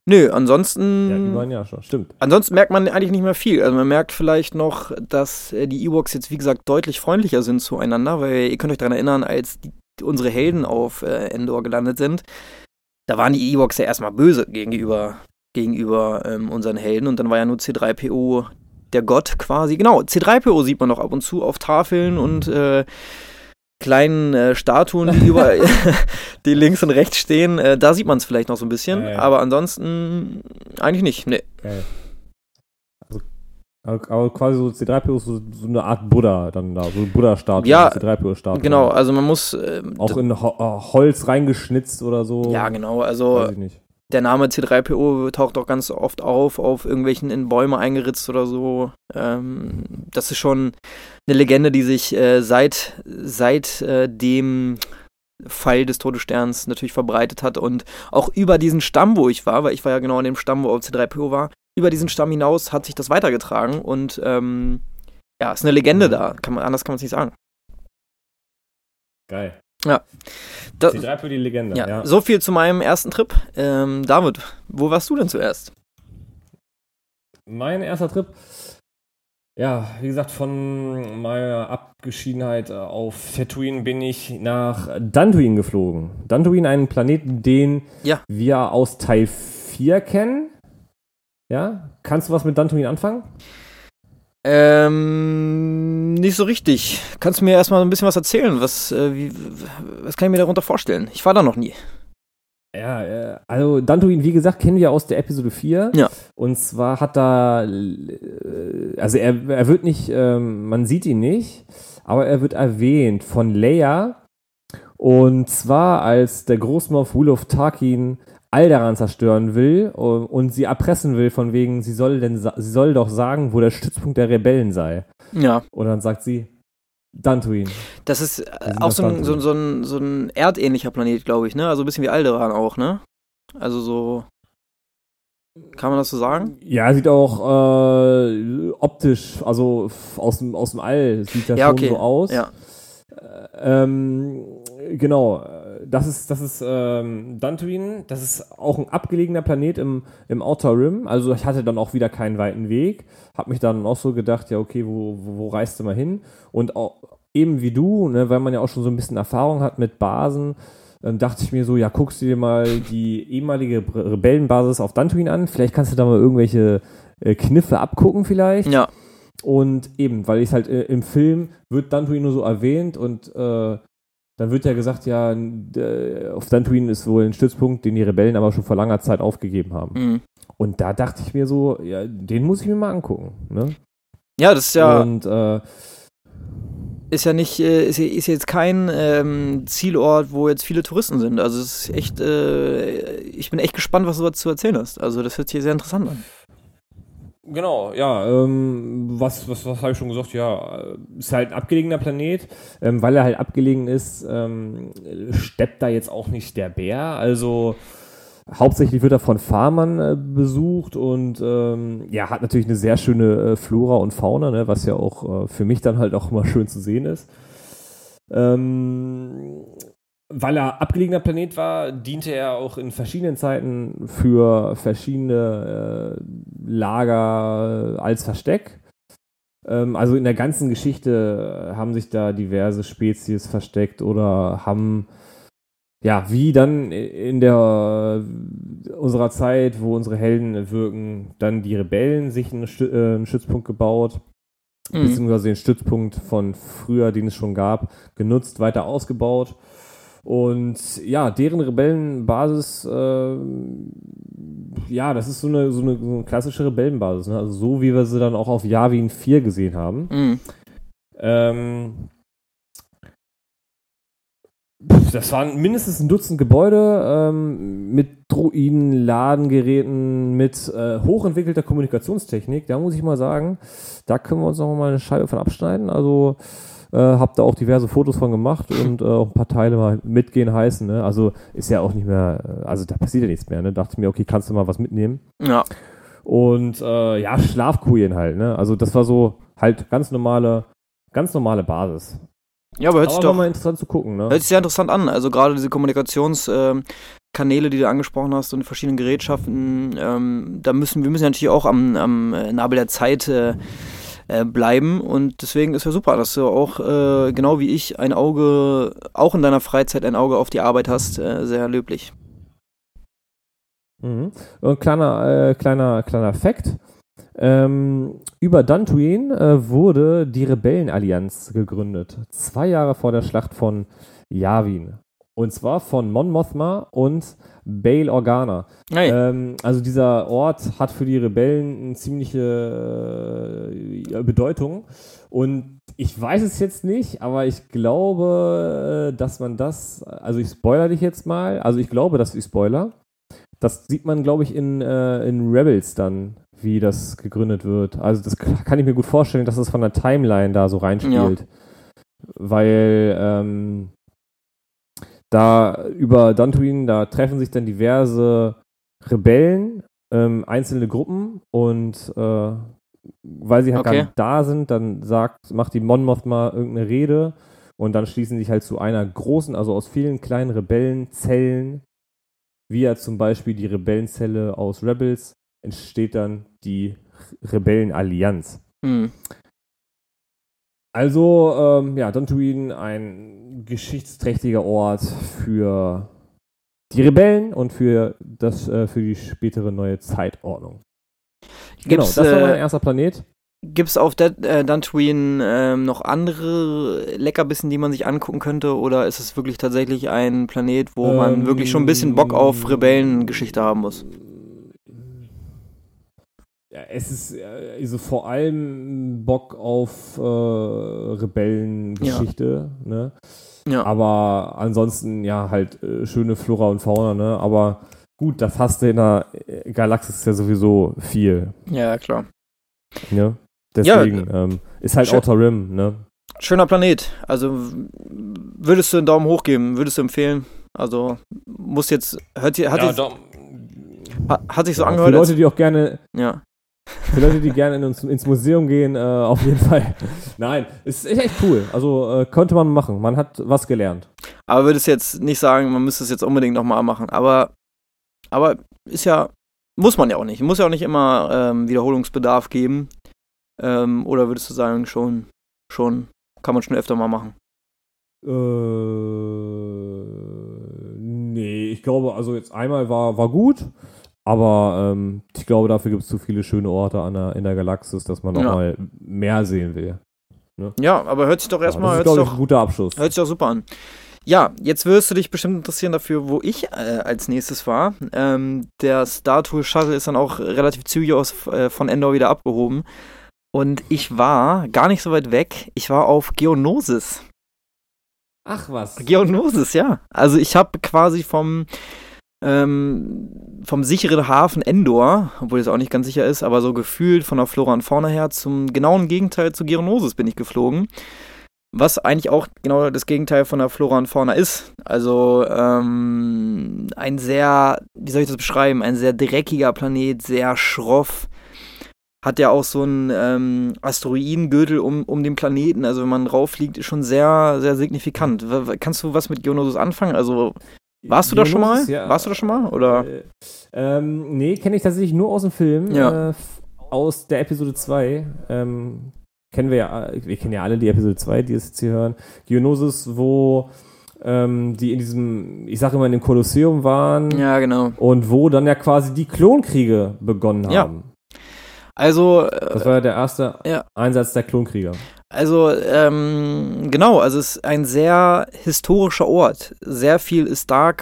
Nö, ansonsten. Ja, über ein Jahr schon, stimmt. Ansonsten merkt man eigentlich nicht mehr viel. Also man merkt vielleicht noch, dass äh, die Ewoks jetzt, wie gesagt, deutlich freundlicher sind zueinander, weil ihr könnt euch daran erinnern, als die, unsere Helden auf äh, Endor gelandet sind, da waren die Ewoks ja erstmal böse gegenüber, gegenüber ähm, unseren Helden und dann war ja nur C3PO der Gott quasi. Genau, C3PO sieht man noch ab und zu auf Tafeln und äh, kleinen äh, Statuen, die überall, die links und rechts stehen. Äh, da sieht man es vielleicht noch so ein bisschen, Ja, ja. aber ansonsten eigentlich nicht. Nee. Geil. Also, aber quasi so C3PO ist so, so eine Art Buddha dann da, so eine Buddha-Statue, Ja, C3PO-Statue. Genau, also man muss. ähm, Auch in Ho äh, Holz reingeschnitzt oder so. ja, genau. Also Weiß ich nicht. Der Name C3PO taucht auch ganz oft auf, auf irgendwelchen in Bäume eingeritzt oder so. Ähm, das ist schon eine Legende, die sich äh, seit, seit äh, dem Fall des Todessterns natürlich verbreitet hat und auch über diesen Stamm, wo ich war, weil ich war ja genau an dem Stamm, wo auch C3PO war, über diesen Stamm hinaus hat sich das weitergetragen und ähm, ja, ist eine Legende da. Kann man, anders kann man es nicht sagen. Geil. Da, C3PO die Legende, ja, ja. so viel zu meinem ersten Trip. Ähm, David, wo warst du denn zuerst? Mein erster Trip, ja, wie gesagt, von meiner Abgeschiedenheit äh, auf Tatooine bin ich nach Dantooine geflogen. Dantooine, einen Planeten, den Ja. wir aus Teil 4 kennen. Ja, kannst du was mit Dantooine anfangen? Ähm, nicht so richtig. Kannst du mir erstmal ein bisschen was erzählen? Was, äh, wie, was kann ich mir darunter vorstellen? Ich war da noch nie. Ja, äh, also Dantooine, wie gesagt, kennen wir aus der Episode 4. Ja. Und zwar hat da, äh, also er, er wird nicht, ähm, man sieht ihn nicht, aber er wird erwähnt von Leia. Und zwar als der Großmoff Wulov Tarkin Alderaan zerstören will äh, und sie erpressen will, von wegen, sie soll, denn, sie soll doch sagen, wo der Stützpunkt der Rebellen sei. Ja, Und dann sagt sie, Dantooine. das ist äh, auch so ein, so, so, ein, so ein erdähnlicher Planet, glaube ich, ne? Also ein bisschen wie Alderaan auch, ne? Also so. Kann man das so sagen? Ja, sieht auch äh, optisch, also aus dem, aus dem All, sieht das Ja, schon okay. so aus. Ja. Ähm, genau, äh, das ist, das ist ähm, Dantooine, das ist auch ein abgelegener Planet im, im Outer Rim. Also ich hatte dann auch wieder keinen weiten Weg. Hab mich dann auch so gedacht, ja, okay, wo, wo, wo reist du mal hin? Und auch eben wie du, ne, weil man ja auch schon so ein bisschen Erfahrung hat mit Basen, ähm, dachte ich mir so, ja, guckst du dir mal die ehemalige Re- Rebellenbasis auf Dantooine an. Vielleicht kannst du da mal irgendwelche äh, Kniffe abgucken vielleicht. Ja. Und eben, weil ich halt äh, im Film wird Dantooine nur so erwähnt und äh, dann wird ja gesagt, ja, auf Dantooine ist wohl ein Stützpunkt, den die Rebellen aber schon vor langer Zeit aufgegeben haben. Mhm. Und da dachte ich mir so, ja, den muss ich mir mal angucken. Ne? Ja, das ist ja, Und äh, ist ja nicht, äh, ist, ist jetzt kein ähm, Zielort, wo jetzt viele Touristen sind. Also es ist echt, äh, ich bin echt gespannt, was du dazu erzählen hast. Also das hört sich sehr interessant an. Genau, ja, ähm, was, was, was habe ich schon gesagt? Ja, ist halt ein abgelegener Planet. Ähm, weil er halt abgelegen ist, ähm, steppt da jetzt auch nicht der Bär. Also hauptsächlich wird er von Farmern äh, besucht und ähm, ja, hat natürlich eine sehr schöne äh, Flora und Fauna, ne, was ja auch äh, für mich dann halt auch immer schön zu sehen ist. Ähm, weil er abgelegener Planet war, diente er auch in verschiedenen Zeiten für verschiedene äh, Lager als Versteck. Ähm, also in der ganzen Geschichte haben sich da diverse Spezies versteckt oder haben ja, wie dann in der unserer Zeit, wo unsere Helden wirken, dann die Rebellen sich äh, einen Stützpunkt gebaut, Mhm. beziehungsweise den Stützpunkt von früher, den es schon gab, genutzt, weiter ausgebaut. Und ja, deren Rebellenbasis äh, ja, das ist so eine, so eine, so eine klassische Rebellenbasis, ne? Also so wie wir sie dann auch auf Yavin 4 gesehen haben. Mhm. Ähm, das waren mindestens ein Dutzend Gebäude ähm, mit Druiden, Ladengeräten, mit äh, hochentwickelter Kommunikationstechnik. Da muss ich mal sagen, da können wir uns noch mal eine Scheibe von abschneiden. Also äh, hab da auch diverse Fotos von gemacht und äh, auch ein paar Teile mal mitgehen heißen. Ne? Also ist ja auch nicht mehr, äh, also da passiert ja nichts mehr. Ne? Dachte ich mir, okay, kannst du mal was mitnehmen. Ja. Und äh, ja, Schlafkujen halt. Ne? Also das war so halt ganz normale, ganz normale Basis. Ja, aber hört sich doch mal interessant zu gucken. Ne? hört sich sehr interessant an. Also gerade diese Kommunikationskanäle, die du angesprochen hast und die verschiedenen Gerätschaften, ähm, da müssen wir müssen ja natürlich auch am, am Nabel der Zeit äh, äh, bleiben und deswegen ist ja super, dass du auch äh, genau wie ich ein Auge, auch in deiner Freizeit ein Auge auf die Arbeit hast. Äh, sehr löblich. Mhm. Und kleiner, äh, kleiner, kleiner Fact. Ähm, über Dantooine äh, wurde die Rebellenallianz gegründet. Zwei Jahre vor der Schlacht von Yavin. Und zwar von Mon Mothma und Bail Organa. Hey. Ähm, also dieser Ort hat für die Rebellen eine ziemliche äh, Bedeutung. Und ich weiß es jetzt nicht, aber ich glaube, äh, dass man das, also ich spoiler dich jetzt mal, also ich glaube, dass ich spoiler. Das sieht man, glaube ich, in, äh, in Rebels dann, wie das gegründet wird. Also das kann ich mir gut vorstellen, dass das von der Timeline da so reinspielt. Weil ähm, da über Dantooine, da treffen sich dann diverse Rebellen, ähm, einzelne Gruppen und äh, weil sie halt Okay. gar nicht da sind, dann sagt, macht die Mon Mothma irgendeine Rede und dann schließen sich halt zu einer großen, also aus vielen kleinen Rebellenzellen, wie ja zum Beispiel die Rebellenzelle aus Rebels, entsteht dann die Rebellenallianz. Hm. Also, ähm, ja, Dantooine ein geschichtsträchtiger Ort für die Rebellen und für, das, äh, für die spätere neue Zeitordnung. genau, Gibt's, das war mein äh, erster Planet. Gibt es auf Dead, äh, Dantooine ähm, noch andere Leckerbissen, die man sich angucken könnte? Oder ist es wirklich tatsächlich ein Planet, wo man Ähm, wirklich schon ein bisschen Bock auf Rebellengeschichte haben muss? Ja, es ist äh, also vor allem Bock auf äh, Rebellengeschichte, ne? Ja. Aber ansonsten ja halt äh, schöne Flora und Fauna, ne? Aber gut, das hast du in der äh, Galaxis ja sowieso viel, Ja, klar. ne? Deswegen ähm, ist halt. Outer Rim, ne? Schöner Planet. Also würdest du einen Daumen hoch geben? Würdest du empfehlen? Also muss jetzt, hört, ihr- hat, ja, ha- hat sich so Ja, für angehört, Leute, als, die auch gerne ja. Für Leute, die gerne in uns, ins Museum gehen, äh, auf jeden Fall. Nein, es ist echt cool. Also äh, könnte man machen. Man hat was gelernt. Aber würdest jetzt nicht sagen, man müsste es jetzt unbedingt nochmal machen. Aber, aber ist ja, muss man ja auch nicht. Muss ja auch nicht immer ähm, Wiederholungsbedarf geben. Ähm, oder würdest du sagen, schon, schon, kann man schon öfter mal machen? Äh, nee, ich glaube, also jetzt einmal war, war gut, aber ähm, ich glaube, dafür gibt es zu viele schöne Orte der, in der Galaxis, dass man noch Ja. mal mehr sehen will. Ja, aber hört sich doch Ja, erstmal, das ist, hört, sich glaube ich, doch, ein guter Abschluss. hört sich doch super an. Ja, jetzt wirst du dich bestimmt interessieren dafür, wo ich äh, als nächstes war. Ähm, der Star Tour Shuttle ist dann auch relativ zügig aus, äh, von Endor wieder abgehoben. Und ich war gar nicht so weit weg. Ich war auf Geonosis. Ach was. Geonosis, ja. Also ich habe quasi vom, ähm, vom sicheren Hafen Endor, obwohl es auch nicht ganz sicher ist, aber so gefühlt von der Flora und Fauna her zum genauen Gegenteil zu Geonosis bin ich geflogen. Was eigentlich auch genau das Gegenteil von der Flora und Fauna ist. Also ähm, ein sehr, wie soll ich das beschreiben, ein sehr dreckiger Planet, sehr schroff. Hat ja auch so einen ähm, Asteroidengürtel um, um den Planeten. Also wenn man rauffliegt, ist schon sehr, sehr signifikant. W- kannst du was mit Geonosis anfangen? Also warst du da schon mal? Ja. Warst du da schon mal? Oder? Äh, ähm, nee, kenne ich tatsächlich nur aus dem Film. Ja. Äh, aus der Episode 2. Ähm, kennen wir ja, wir kennen ja alle die Episode 2, die es jetzt hier hören. Geonosis, wo ähm, die in diesem, ich sage immer, in dem Kolosseum waren Ja, genau. und wo dann ja quasi die Klonkriege begonnen Ja. haben. Also, äh, Das war ja der erste Ja. Einsatz der Klonkrieger. Also, ähm, genau, also es ist ein sehr historischer Ort. Sehr viel ist da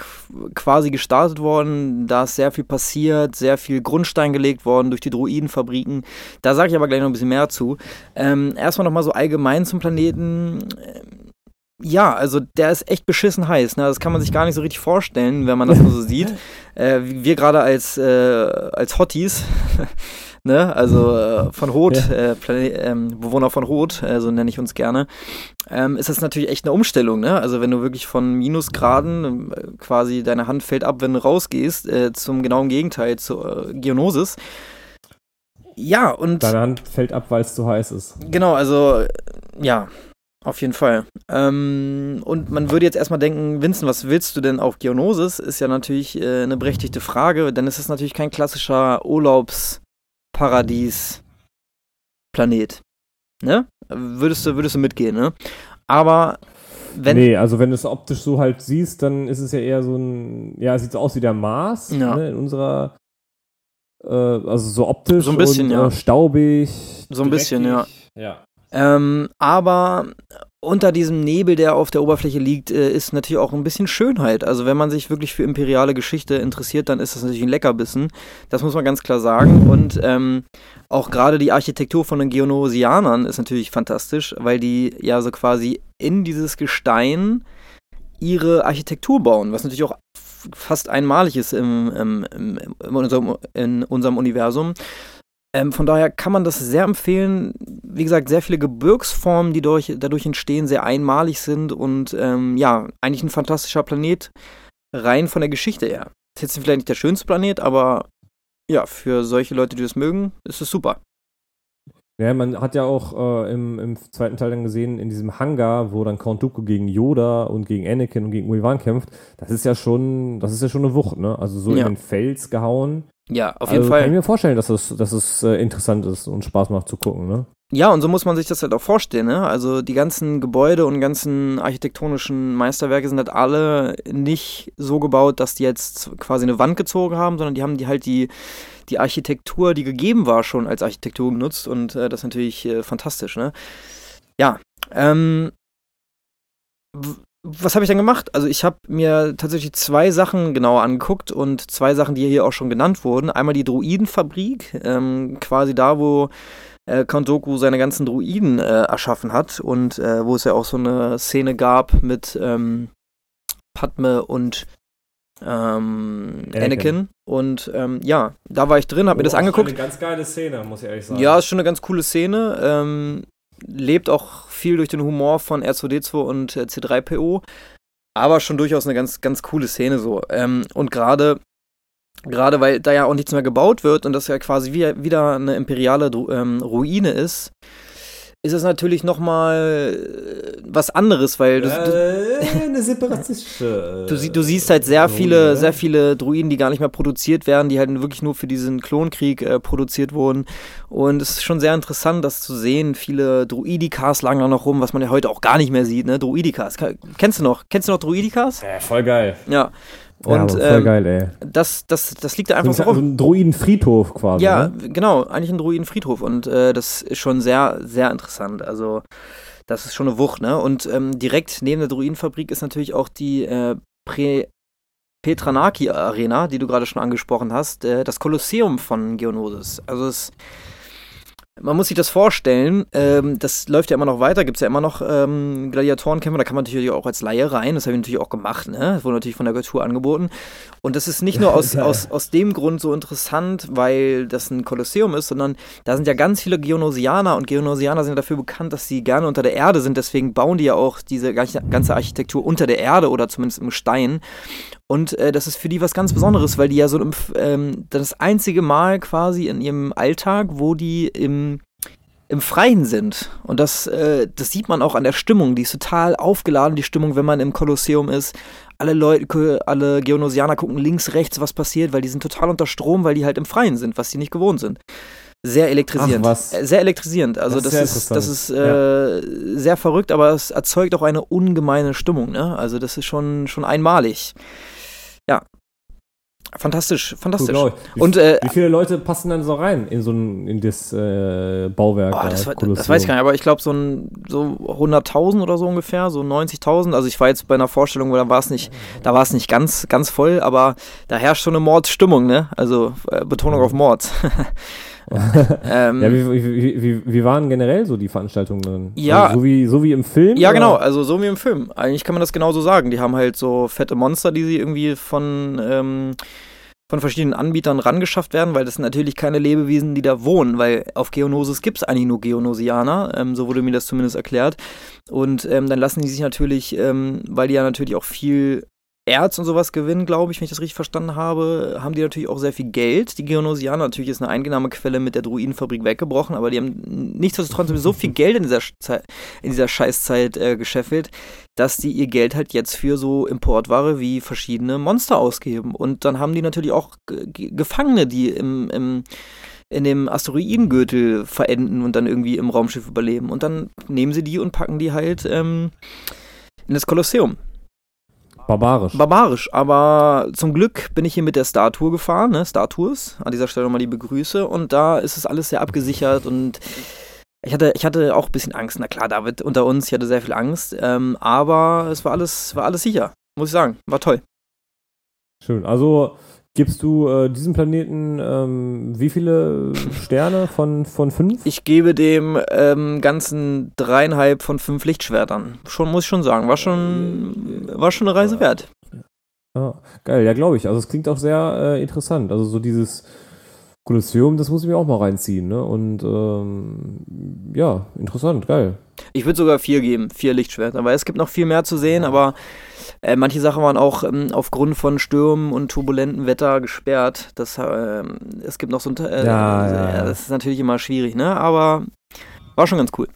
quasi gestartet worden, da ist sehr viel passiert, sehr viel Grundstein gelegt worden durch die Druidenfabriken. Da sage ich aber gleich noch ein bisschen mehr zu. Ähm, erstmal nochmal so allgemein zum Planeten. Ja, also der ist echt beschissen heiß. Ne? Das kann man sich gar nicht so richtig vorstellen, wenn man das nur so sieht. Äh, wir gerade als, äh, als Hotties ne? Also äh, von Rot, ja. äh, ähm, Bewohner von Rot, äh, so nenne ich uns gerne, ähm, ist das natürlich echt eine Umstellung, ne? Also wenn du wirklich von Minusgraden äh, quasi deine Hand fällt ab, wenn du rausgehst, äh, zum genauen Gegenteil zur äh, Geonosis. Ja, und. Deine Hand fällt ab, weil es zu heiß ist. Genau, also ja, auf jeden Fall. Ähm, und man würde jetzt erstmal denken, Vincent, was willst du denn auf Geonosis? Ist ja natürlich äh, eine berechtigte Frage, denn es ist natürlich kein klassischer Urlaubs- Paradies Planet. Ne? Würdest du, würdest du mitgehen, ne? Aber wenn. Nee, also wenn du es optisch so halt siehst, dann ist es ja eher so ein. Ja, sieht so aus wie der Mars ja. ne, in unserer. Äh, also so optisch. So ein bisschen, und, ja. Äh, staubig. So ein dreckig. bisschen, ja. Ja. Ähm, aber unter diesem Nebel, der auf der Oberfläche liegt, äh, ist natürlich auch ein bisschen Schönheit. Also wenn man sich wirklich für imperiale Geschichte interessiert, dann ist das natürlich ein Leckerbissen. Das muss man ganz klar sagen. Und ähm, auch gerade die Architektur von den Geonosianern ist natürlich fantastisch, weil die ja so quasi in dieses Gestein ihre Architektur bauen, was natürlich auch fast einmalig ist im, im, im, in, unserem, in unserem Universum. Ähm, von daher kann man das sehr empfehlen. Wie gesagt, sehr viele Gebirgsformen, die durch, dadurch entstehen, sehr einmalig sind und ähm, ja, eigentlich ein fantastischer Planet, rein von der Geschichte her. Ist jetzt vielleicht nicht der schönste Planet, aber ja, für solche Leute, die das mögen, ist es super. Ja, man hat ja auch äh, im, im, zweiten Teil dann gesehen, in diesem Hangar, wo dann Count Dooku gegen Yoda und gegen Anakin und gegen Obi-Wan kämpft, das ist ja schon, das ist ja schon eine Wucht, ne? Also so ja. in den Fels gehauen. Ja, auf jeden also, Fall. Kann ich mir vorstellen, dass es, dass es äh, interessant ist und Spaß macht zu gucken, ne? Ja, und so muss man sich das halt auch vorstellen, ne? Also die ganzen Gebäude und ganzen architektonischen Meisterwerke sind halt alle nicht so gebaut, dass die jetzt quasi eine Wand gezogen haben, sondern die haben die halt die, die Architektur, die gegeben war, schon als Architektur genutzt und äh, das ist natürlich äh, fantastisch, ne? Ja, ähm, was habe ich dann gemacht? Also ich habe mir tatsächlich zwei Sachen genauer angeguckt und zwei Sachen, die hier auch schon genannt wurden. Einmal die Druidenfabrik, ähm, quasi da, wo äh, Count Doku seine ganzen Druiden äh, erschaffen hat und äh, wo es ja auch so eine Szene gab mit ähm, Padme und ähm, Anakin. Anakin. Und ähm, ja, da war ich drin, habe oh, mir das angeguckt. Eine ganz geile Szene, muss ich ehrlich sagen. Ja, ist schon eine ganz coole Szene. Ähm, lebt auch viel durch den Humor von R2D2 und äh, C3PO, aber schon durchaus eine ganz, ganz coole Szene so. Ähm, und gerade gerade weil da ja auch nichts mehr gebaut wird und das ja quasi wie, wieder eine imperiale ähm, Ruine ist, ist es natürlich nochmal äh, was anderes, weil du, äh, eine separatistische. du, du, siehst halt sehr viele, sehr viele Druiden, die gar nicht mehr produziert werden, die halt wirklich nur für diesen Klonkrieg äh, produziert wurden. Und es ist schon sehr interessant, das zu sehen. Viele Druidikas lagen da noch rum, was man ja heute auch gar nicht mehr sieht, ne? Druidikas. Kennst du noch? Kennst du noch Druidikas? Ja, voll geil. Ja. Und ja, voll ähm, geil, ey. Das, das, das liegt da einfach so rum. So ein Druidenfriedhof quasi. Ja, ne? genau, eigentlich ein Druidenfriedhof. Und äh, das ist schon sehr, sehr interessant. Also, das ist schon eine Wucht, ne? Und ähm, direkt neben der Druidenfabrik ist natürlich auch die äh, Pre Petranaki Arena, die du gerade schon angesprochen hast, äh, das Kolosseum von Geonosis. Also es man muss sich das vorstellen, ähm, das läuft ja immer noch weiter, gibt es ja immer noch ähm, Gladiatorenkämpfe, da kann man natürlich auch als Laie rein, das habe ich natürlich auch gemacht, ne? Das wurde natürlich von der Kultur angeboten. Und das ist nicht nur aus, aus, aus dem Grund so interessant, weil das ein Kolosseum ist, sondern da sind ja ganz viele Geonosianer und Geonosianer sind dafür bekannt, dass sie gerne unter der Erde sind, deswegen bauen die ja auch diese ganze Architektur unter der Erde oder zumindest im Stein. Und äh, das ist für die was ganz Besonderes, weil die ja so im, ähm, das einzige Mal quasi in ihrem Alltag, wo die im, im Freien sind. Und das, äh, das sieht man auch an der Stimmung. Die ist total aufgeladen, die Stimmung, wenn man im Kolosseum ist. Alle Leute, alle Geonosianer gucken links, rechts, was passiert, weil die sind total unter Strom, weil die halt im Freien sind, was sie nicht gewohnt sind sehr elektrisierend. Ach, äh, sehr elektrisierend. Also das, das ist, das ist äh, ja. sehr verrückt, aber es erzeugt auch eine ungemeine Stimmung. Ne? Also das ist schon, schon einmalig. Ja. Fantastisch, fantastisch. Cool. Wie, Und äh, wie viele Leute passen dann so rein in so ein in das äh, Bauwerk? Da, das, das weiß ich gar nicht, aber ich glaube so, ein, so 100.000 oder so ungefähr, so 90.000. Also ich war jetzt bei einer Vorstellung, wo da war es nicht, da war es nicht ganz, ganz voll, aber da herrscht schon eine Mordsstimmung, ne? Also äh, Betonung auf Mord. ähm, Ja, wie, wie, wie, wie, waren generell so die Veranstaltungen dann? Ja. Also so, wie, so wie im Film? Ja, oder? genau, also so wie im Film. Eigentlich kann man das genauso sagen. Die haben halt so fette Monster, die sie irgendwie von, ähm, von verschiedenen Anbietern rangeschafft werden, weil das sind natürlich keine Lebewesen, die da wohnen, weil auf Geonosis gibt es eigentlich nur Geonosianer, ähm, so wurde mir das zumindest erklärt. Und ähm, dann lassen die sich natürlich, ähm, weil die ja natürlich auch viel Erz und sowas gewinnen, glaube ich, wenn ich das richtig verstanden habe, haben die natürlich auch sehr viel Geld. Die Geonosianer, natürlich ist eine Einnahmequelle mit der Druidenfabrik weggebrochen, aber die haben nichtsdestotrotz so viel Geld in dieser, Zeit, in dieser Scheißzeit äh, gescheffelt, dass die ihr Geld halt jetzt für so Importware wie verschiedene Monster ausgeben. Und dann haben die natürlich auch Ge- Gefangene, die im, im in dem Asteroidengürtel verenden und dann irgendwie im Raumschiff überleben. Und dann nehmen sie die und packen die halt ähm, in das Kolosseum. Barbarisch. Barbarisch, aber zum Glück bin ich hier mit der Star Tour gefahren, ne? Star Tours. An dieser Stelle nochmal liebe Grüße. Und da ist es alles sehr abgesichert und ich hatte, ich hatte auch ein bisschen Angst. Na klar, David unter uns, ich hatte sehr viel Angst. Ähm, aber es war alles, war alles sicher, muss ich sagen. War toll. Schön. Also gibst du äh, diesem Planeten ähm, wie viele Sterne von, von fünf? Ich gebe dem ähm, ganzen dreieinhalb von fünf Lichtschwertern. Schon, muss ich schon sagen. War schon, war schon eine Reise wert. Ja, geil, ja, glaube ich. Also es klingt auch sehr äh, interessant. Also so dieses Kolosseum, das muss ich mir auch mal reinziehen, ne? Und ähm, ja, interessant, geil. Ich würde sogar vier geben, vier Lichtschwerter, weil es gibt noch viel mehr zu sehen, aber äh, manche Sachen waren auch ähm, aufgrund von Stürmen und turbulentem Wetter gesperrt. Das, ähm, es gibt noch so ein. Äh, Ja, ja, ja. Das ist natürlich immer schwierig, ne? Aber war schon ganz cool.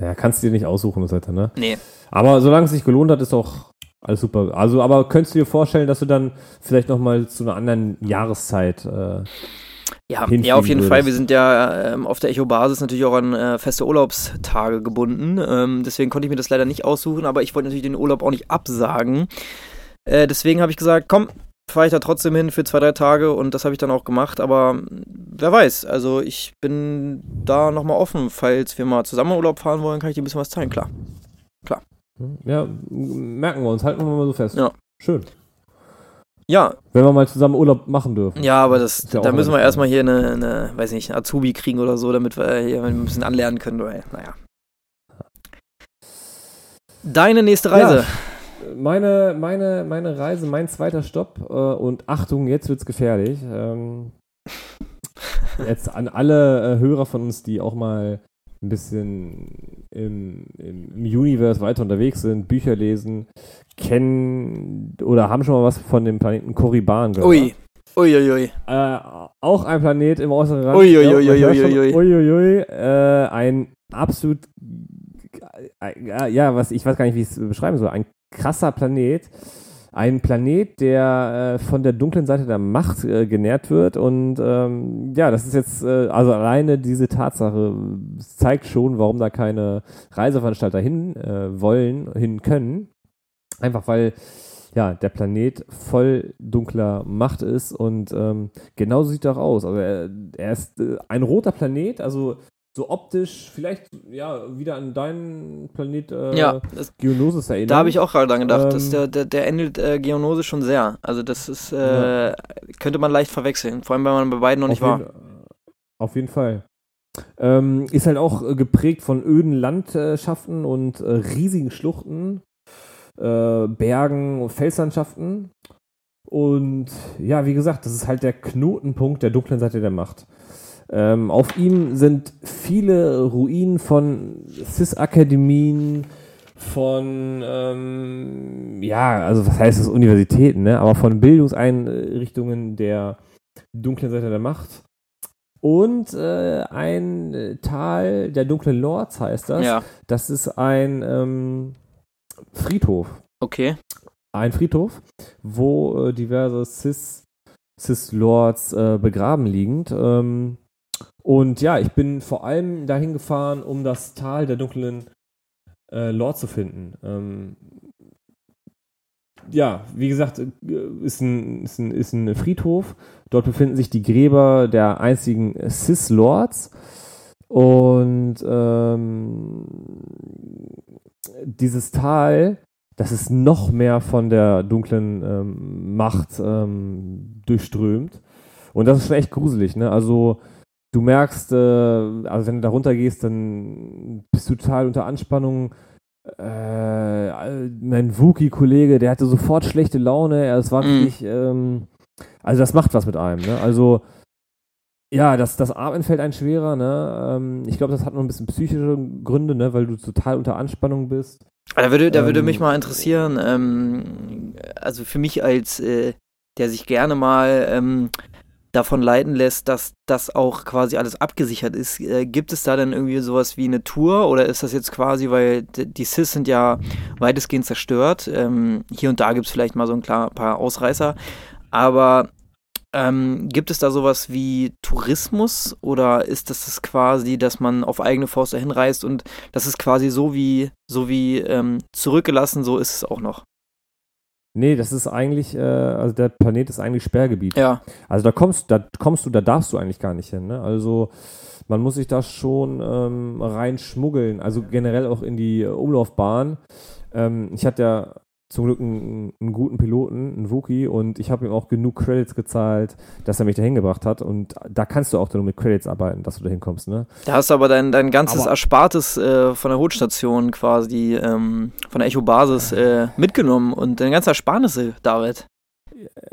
Ja, kannst du dir nicht aussuchen, das Wetter, ne? Nee. Aber solange es sich gelohnt hat, ist auch alles super. Also, aber könntest du dir vorstellen, dass du dann vielleicht nochmal zu einer anderen Jahreszeit äh, Ja, ja, auf jeden würdest? Fall. Wir sind ja ähm, auf der Echo-Basis natürlich auch an äh, feste Urlaubstage gebunden. Ähm, deswegen konnte ich mir das leider nicht aussuchen, aber ich wollte natürlich den Urlaub auch nicht absagen. Äh, deswegen habe ich gesagt, komm, fahre ich da trotzdem hin für zwei, drei Tage und das habe ich dann auch gemacht. Aber mh, wer weiß, also ich bin da nochmal offen. Falls wir mal zusammen Urlaub fahren wollen, kann ich dir ein bisschen was zeigen, klar. Ja, m- merken wir uns, halten wir mal so fest. Ja. Schön. Ja, Wenn wir mal zusammen Urlaub machen dürfen. ja, aber das, ja da müssen wir erstmal hier eine, eine, weiß nicht, Azubi kriegen oder so, damit wir hier ein bisschen anlernen können, weil, naja. Deine nächste Reise. Meine, meine, meine Reise, mein zweiter Stopp äh, und Achtung, jetzt wird's gefährlich. Ähm, jetzt an alle äh, Hörer von uns, die auch mal ein bisschen im, im, Universe weiter unterwegs sind, Bücher lesen, kennen oder haben schon mal was von dem Planeten Korriban gehört. Ui. Uiuiui. Äh, auch ein Planet im äußeren Rand. Ui, ui, Ja, man ui, ui, hört schon, ui, ui. ui, ui, ui, äh, ein absolut, äh, ja, was ich weiß gar nicht, wie ich es beschreiben soll. Ein krasser Planet. Ein Planet, der äh, von der dunklen Seite der Macht äh, genährt wird. Und ähm, ja, das ist jetzt, äh, also alleine diese Tatsache zeigt schon, warum da keine Reiseveranstalter hin äh, wollen, hin können. Einfach weil ja, der Planet voll dunkler Macht ist und ähm, genauso sieht er auch aus. Also er, er ist äh, ein roter Planet, also so optisch vielleicht ja wieder an deinen Planet äh, Ja, das, Geonosis erinnern. da habe ich auch gerade dran gedacht. dass Ähm, der, der, der ähnelt äh, Geonose schon sehr. Also das ist, äh, könnte man leicht verwechseln. Vor allem, weil man bei beiden noch nicht auf war. Jeden, auf jeden Fall. Ähm, ist halt auch äh, geprägt von öden Landschaften und äh, riesigen Schluchten, äh, Bergen und Felslandschaften. Und ja, wie gesagt, das ist halt der Knotenpunkt der dunklen Seite der Macht. Ähm, auf ihm sind viele Ruinen von CIS-Akademien, von, ähm, ja, also was heißt das, Universitäten, ne? aber von Bildungseinrichtungen der dunklen Seite der Macht. Und äh, ein Tal der dunklen Lords heißt das. Ja, Das ist ein ähm, Friedhof. okay. Ein Friedhof, wo äh, diverse Cis, Cis-Lords äh, begraben liegend. Ähm, und ja, ich bin vor allem dahin gefahren, um das Tal der dunklen äh, Lord zu finden. Ähm, ja, wie gesagt, ist ein, ist, ein, ist ein Friedhof. Dort befinden sich die Gräber der einzigen Cis-Lords. Und ähm, dieses Tal, das ist noch mehr von der dunklen ähm, Macht ähm, durchströmt. Und das ist schon echt gruselig, ne? Also du merkst, äh, also wenn du da runter gehst, dann bist du total unter Anspannung. Äh, mein Wookie-Kollege, der hatte sofort schlechte Laune. Es war mhm. wirklich, ähm, also das macht was mit einem. Ne? Also ja, das, das Atmen fällt ein schwerer. Ne? Ähm, ich glaube, das hat noch ein bisschen psychische Gründe, ne? weil du total unter Anspannung bist. Da würde, da würde ähm, mich mal interessieren, ähm, also für mich als, äh, der sich gerne mal ähm, davon leiten lässt, dass das auch quasi alles abgesichert ist. Äh, gibt es da denn irgendwie sowas wie eine Tour oder ist das jetzt quasi, weil die SIS sind ja weitestgehend zerstört. Ähm, hier und da gibt es vielleicht mal so ein klar, paar Ausreißer. Aber ähm, gibt es da sowas wie Tourismus oder ist das, das quasi, dass man auf eigene Faust dahin reist und das ist quasi so wie, so wie ähm, zurückgelassen, so ist es auch noch? Nee, das ist eigentlich, äh, also der Planet ist eigentlich Sperrgebiet. Ja. Also da kommst, da kommst du, da darfst du eigentlich gar nicht hin. Ne? Also man muss sich da schon ähm, reinschmuggeln. Also generell auch in die Umlaufbahn. Ähm, ich hatte ja zum Glück einen, einen, guten Piloten, einen Wookie, und ich habe ihm auch genug Credits gezahlt, dass er mich dahin gebracht hat. Und da kannst du auch dann mit Credits arbeiten, dass du da hinkommst. Ne? Da hast du aber dein, dein ganzes aber Erspartes äh, von der Hotstation quasi, ähm, von der Echo-Basis äh, mitgenommen und deine ganze Ersparnisse, David.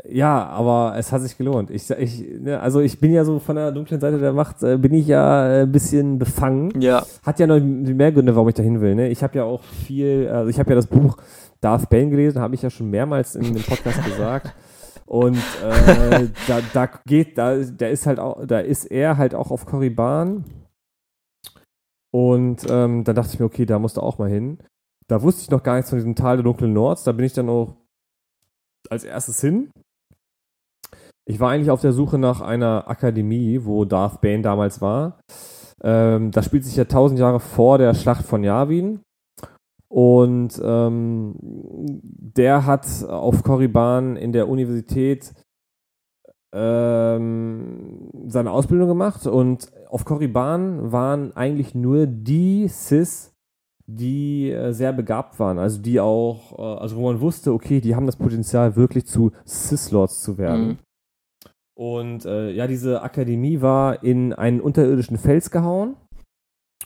Ja, aber es hat sich gelohnt. Ich, ich, ne, also ich bin ja so von der dunklen Seite der Macht, äh, bin ich ja äh, ein bisschen befangen. Ja. Hat ja noch mehr Gründe, warum ich dahin will. Ne? Ich habe ja auch viel, also ich habe ja das Buch Darth Bane gelesen, habe ich ja schon mehrmals in dem Podcast gesagt. Und äh, da, da geht, da, der ist halt auch, da ist er halt auch auf Korriban. Und ähm, da dachte ich mir, okay, da musst du auch mal hin. Da wusste ich noch gar nichts von diesem Tal der dunklen Nords. Da bin ich dann auch als erstes hin. Ich war eigentlich auf der Suche nach einer Akademie, wo Darth Bane damals war. Ähm, das spielt sich ja tausend Jahre vor der Schlacht von Yavin. Und ähm, der hat auf Korriban in der Universität ähm, seine Ausbildung gemacht und auf Korriban waren eigentlich nur die Cis, die äh, sehr begabt waren, also die auch, äh, also wo man wusste, okay, die haben das Potenzial wirklich zu Cis-Lords zu werden. Mhm. Und äh, ja, diese Akademie war in einen unterirdischen Fels gehauen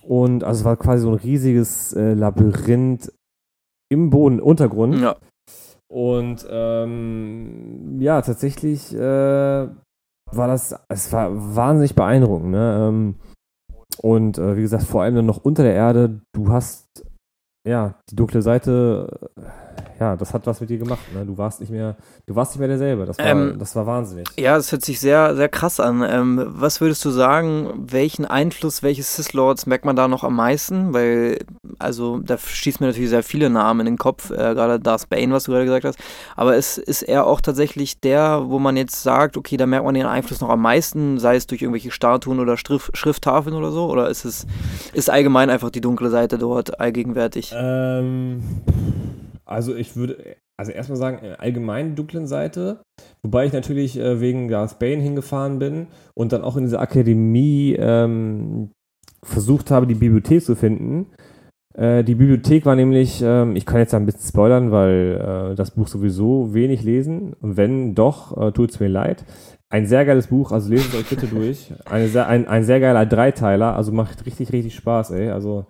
und also es war quasi so ein riesiges äh, Labyrinth im Boden, Untergrund. Ja. Und ähm, ja, tatsächlich äh, war das, es war wahnsinnig beeindruckend. Ne? Ähm, und äh, wie gesagt, vor allem dann noch unter der Erde, du hast ja die dunkle Seite ja, das hat was mit dir gemacht. Ne? Du warst nicht mehr, du warst nicht mehr derselbe. Das war, ähm, das war wahnsinnig. Ja, das hört sich sehr, sehr krass an. Ähm, was würdest du sagen, welchen Einfluss, welche Sith Lords merkt man da noch am meisten? Weil, also, da schießt mir natürlich sehr viele Namen in den Kopf, äh, gerade Darth Bane, was du gerade gesagt hast. Aber ist, ist er auch tatsächlich der, wo man jetzt sagt, okay, da merkt man den Einfluss noch am meisten, sei es durch irgendwelche Statuen oder Schrift, Schrifttafeln oder so? Oder ist es, ist allgemein einfach die dunkle Seite dort allgegenwärtig? Ähm also ich würde also erstmal sagen, allgemein dunklen Seite, wobei ich natürlich äh, wegen Darth Bane hingefahren bin und dann auch in dieser Akademie ähm, versucht habe, die Bibliothek zu finden. Äh, die Bibliothek war nämlich, ähm, ich kann jetzt ein bisschen spoilern, weil äh, das Buch sowieso wenig lesen. Und wenn doch, äh, tut es mir leid. Ein sehr geiles Buch, also lest es euch bitte durch. Eine ein, ein sehr geiler Dreiteiler, also macht richtig, richtig Spaß, ey. Also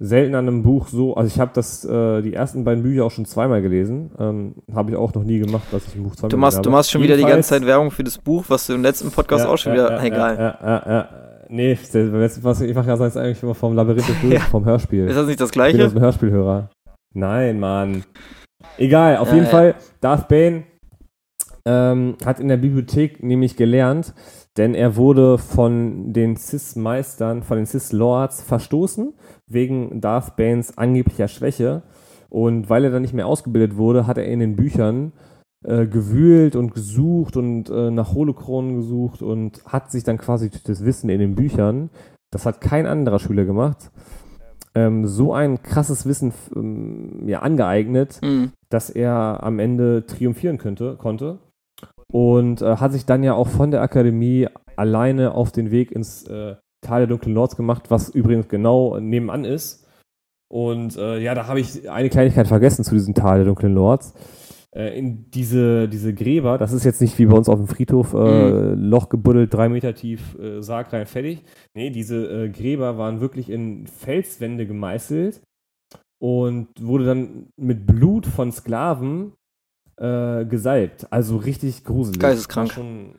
selten an einem Buch so, also ich habe das äh, die ersten beiden Bücher auch schon zweimal gelesen, ähm, habe ich auch noch nie gemacht, dass ich ein Buch zweimal du machst, Du machst schon wieder die ganze Zeit Werbung für das Buch, was du im letzten Podcast ja, auch schon wieder, ja, egal. Ja, ja, ja, Nee, was ich mache ja jetzt eigentlich immer vom Labyrinth des Bösen, vom Hörspiel. Ist das nicht das gleiche? Ich bin ein Hörspielhörer. Nein, Mann. Egal, auf jeden Fall, Darth Bane ähm, hat in der Bibliothek nämlich gelernt, denn er wurde von den Cis-Meistern, von den Cis-Lords verstoßen, wegen Darth Banes angeblicher Schwäche. Und weil er dann nicht mehr ausgebildet wurde, hat er in den Büchern äh, gewühlt und gesucht und äh, nach Holokronen gesucht und hat sich dann quasi das Wissen in den Büchern, das hat kein anderer Schüler gemacht, ähm, so ein krasses Wissen ähm, ja, angeeignet, Mhm. dass er am Ende triumphieren könnte, konnte. Und äh, hat sich dann ja auch von der Akademie alleine auf den Weg ins äh, Tal der dunklen Lords gemacht, was übrigens genau nebenan ist. Und äh, ja, da habe ich eine Kleinigkeit vergessen zu diesem Tal der dunklen Lords. Äh, in diese, diese Gräber, das ist jetzt nicht wie bei uns auf dem Friedhof, äh, Loch gebuddelt, drei Meter tief, äh, Sarg rein, fertig. Nee, diese Gräber waren wirklich in Felswände gemeißelt und wurde dann mit Blut von Sklaven äh, gesalbt. Also richtig gruselig. Geisteskrank. Schon,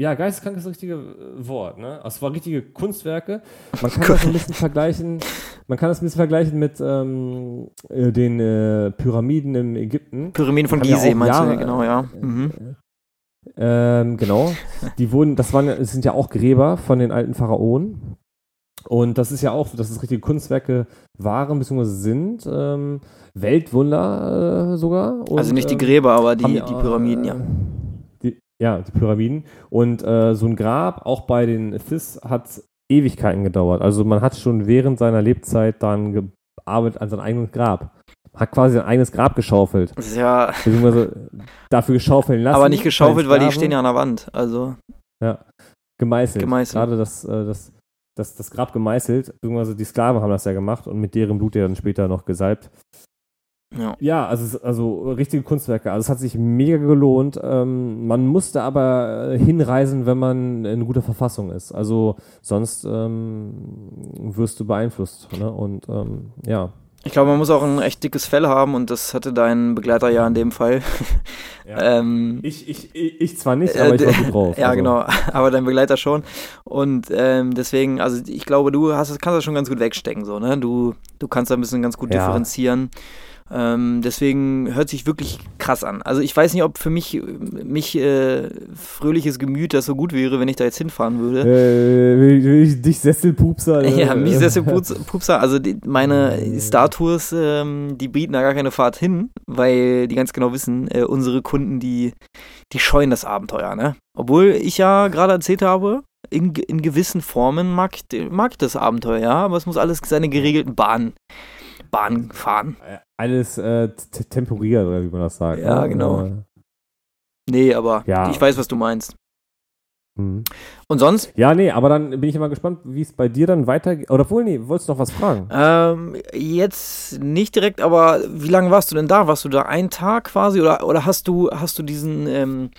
ja, geisteskrank ist das richtige äh, Wort. Ne? Also es waren richtige Kunstwerke. Man kann das ein bisschen vergleichen. Man kann das ein bisschen vergleichen mit ähm, äh, den äh, Pyramiden im Ägypten. Pyramiden von ja Gizeh, auch meinst Jahre- du? Genau, ja. Mhm. Ähm, genau. Die wurden, das waren, es sind ja auch Gräber von den alten Pharaonen. Und das ist ja auch, dass es richtige Kunstwerke waren bzw. sind. Ähm, Weltwunder äh, sogar. Und, Also nicht die ähm, Gräber, aber haben die, ja, die Pyramiden, ja. äh, Die, ja, die Pyramiden. Und äh, so ein Grab, auch bei den Thys, hat Ewigkeiten gedauert. Also man hat schon während seiner Lebzeit dann gearbeitet an seinem eigenen Grab. Hat quasi sein eigenes Grab geschaufelt. Das ist ja, Beziehungsweise dafür geschaufeln lassen. aber nicht geschaufelt, weil die stehen ja an der Wand. Also, gemeißelt. Gemeißelt. Gerade das, äh, das, das, das Grab gemeißelt, beziehungsweise die Sklaven haben das ja gemacht und mit deren Blut ja dann später noch gesalbt. ja. Ja, also, also richtige Kunstwerke. Also es hat sich mega gelohnt. Ähm, man musste aber äh, hinreisen, wenn man in guter Verfassung ist. Also sonst ähm, wirst du beeinflusst. Ne? Und ähm, ja. Ich glaube, man muss auch ein echt dickes Fell haben und das hatte dein Begleiter ja in dem Fall. Ja. ähm, Ich, ich, ich, ich zwar nicht, Äh, aber ich d- war gut drauf. Ja, also. genau, aber dein Begleiter schon. Und ähm, deswegen, also ich glaube, du hast, kannst das schon ganz gut wegstecken, so, ne? Du, du kannst da ein bisschen ganz gut Ja. differenzieren. Ähm, deswegen hört sich wirklich krass an. Also ich weiß nicht, ob für mich, mich äh, fröhliches Gemüt das so gut wäre, wenn ich da jetzt hinfahren würde. Äh, will, will ich dich Sesselpupser? äh, Ja, mich sehr Pupser. Also die, meine Star-Tours, ähm, die bieten da gar keine Fahrt hin, weil die ganz genau wissen, äh, unsere Kunden, die, die scheuen das Abenteuer, ne? Obwohl ich ja gerade erzählt habe, in, in gewissen Formen mag, mag das Abenteuer, ja, aber es muss alles seine geregelten Bahnen, Bahnen fahren. Alles äh, temporiert, oder wie man das sagt. Ja, ne? genau. Äh, Nee, aber Ja. ich weiß, was du meinst. mhm. Und sonst? Ja, nee, aber dann bin ich immer gespannt, wie es bei dir dann weitergeht. Oder wohl, nee, wolltest du noch was fragen? Ähm, jetzt nicht direkt, aber wie lange warst du denn da? Warst du da einen Tag quasi oder, oder hast du hast du diesen, ähm,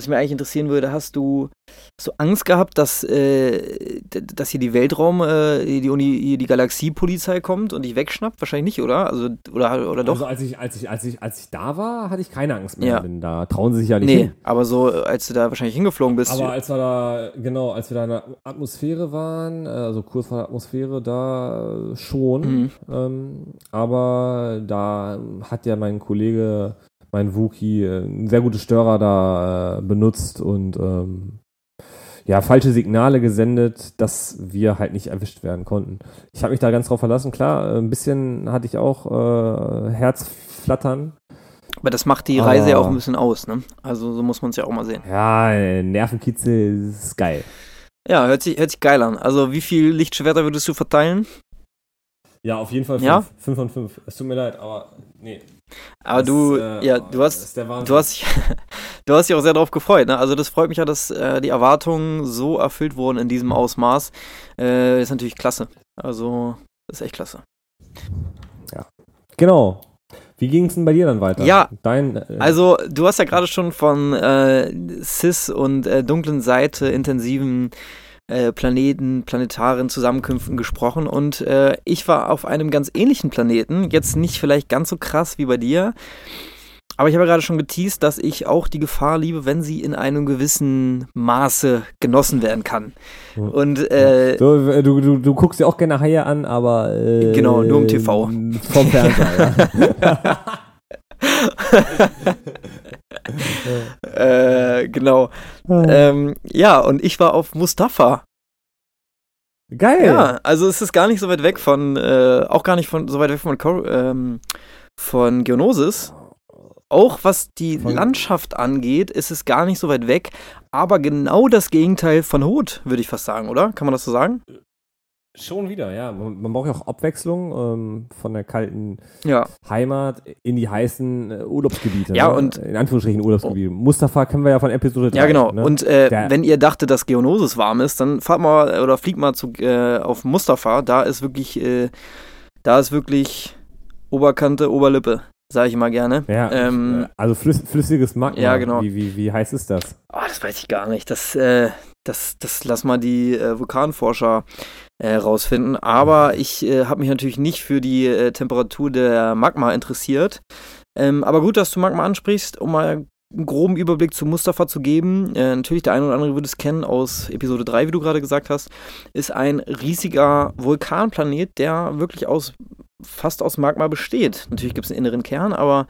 was mich eigentlich interessieren würde, hast du hast du Angst gehabt, dass äh, dass hier die Weltraum, äh, die Uni, die Galaxiepolizei kommt und dich wegschnappt? Wahrscheinlich nicht, oder? Also oder oder doch? Also als ich, als ich, als ich, als ich da war, hatte ich keine Angst mehr. Ja. Denn da trauen sie sich ja nicht nee, hin. aber so äh, als du da wahrscheinlich hingeflogen bist. Aber als wir da, genau, als wir da in der Atmosphäre waren, äh, also kurz vor der Atmosphäre, da äh, schon. Mhm. Ähm, aber da hat ja mein Kollege, mein Wookie, äh, einen sehr gute Störer da äh, benutzt und ähm, ja, falsche Signale gesendet, dass wir halt nicht erwischt werden konnten. Ich habe mich da ganz drauf verlassen. Klar, äh, ein bisschen hatte ich auch äh, Herzflattern. aber das macht die Reise ja auch ein bisschen aus, ne? Also so muss man es ja auch mal sehen. Ja, Nervenkitzel ist geil. Ja, hört sich hört sich geil an. Also wie viel Lichtschwerter würdest du verteilen? Ja, auf jeden Fall fünf, Ja? fünf von fünf. Es tut mir leid, aber nee. Aber Das, du, äh, ja, du das hast, du hast, dich- du hast dich auch sehr darauf gefreut, ne? Also das freut mich ja, dass äh, die Erwartungen so erfüllt wurden in diesem Ausmaß. Äh, ist natürlich klasse. Also das ist echt klasse. Genau. Wie ging es denn bei dir dann weiter? Ja, Dein, äh, Also du hast ja gerade schon von äh, Cis und äh, dunklen Seite intensiven äh, Planeten, planetaren Zusammenkünften gesprochen und äh, ich war auf einem ganz ähnlichen Planeten, jetzt nicht vielleicht ganz so krass wie bei dir, aber ich habe ja gerade schon geteased, dass ich auch die Gefahr liebe, wenn sie in einem gewissen Maße genossen werden kann. Und äh, äh, du, du, du guckst dir auch gerne Haie an, aber. Äh, Genau, nur im TV. Vom Fernseher. ja. äh, genau. Ähm, ja, und ich war auf Mustafa. Geil. Ja, also es ist gar nicht so weit weg von, äh, auch gar nicht von so weit weg von, ähm, von Geonosis. Auch was die Von- Landschaft angeht, ist es gar nicht so weit weg, aber genau das Gegenteil von Hot, würde ich fast sagen, oder? Kann man das so sagen? Schon wieder, ja. Man, man braucht ja auch Abwechslung ähm, von der kalten Ja. Heimat in die heißen äh, Urlaubsgebiete. Ja, ne? und- in Anführungsstrichen Urlaubsgebiete. Mustafa kennen wir ja von Episode 3. Ja, genau. Ne? Und äh, Der- wenn ihr dachtet, dass Geonosis warm ist, dann fahrt mal oder fliegt mal zu, äh, auf Mustafa. Da ist wirklich, äh, da ist wirklich Oberkante, Oberlippe, sage ich mal gerne. ja, ähm, äh, also flüss, flüssiges Magma. Ja, genau. Wie, wie, wie heiß ist das? Oh, das weiß ich gar nicht. Das, äh, das, das lass mal die äh, Vulkanforscher äh, rausfinden. Aber ich äh, habe mich natürlich nicht für die äh, Temperatur der Magma interessiert. Ähm, aber gut, dass du Magma ansprichst, um mal einen groben Überblick zu Mustafa zu geben. Äh, natürlich, der eine oder andere würde es kennen aus Episode 3, wie du gerade gesagt hast. Ist ein riesiger Vulkanplanet, der wirklich aus fast aus Magma besteht. Natürlich gibt es einen inneren Kern, aber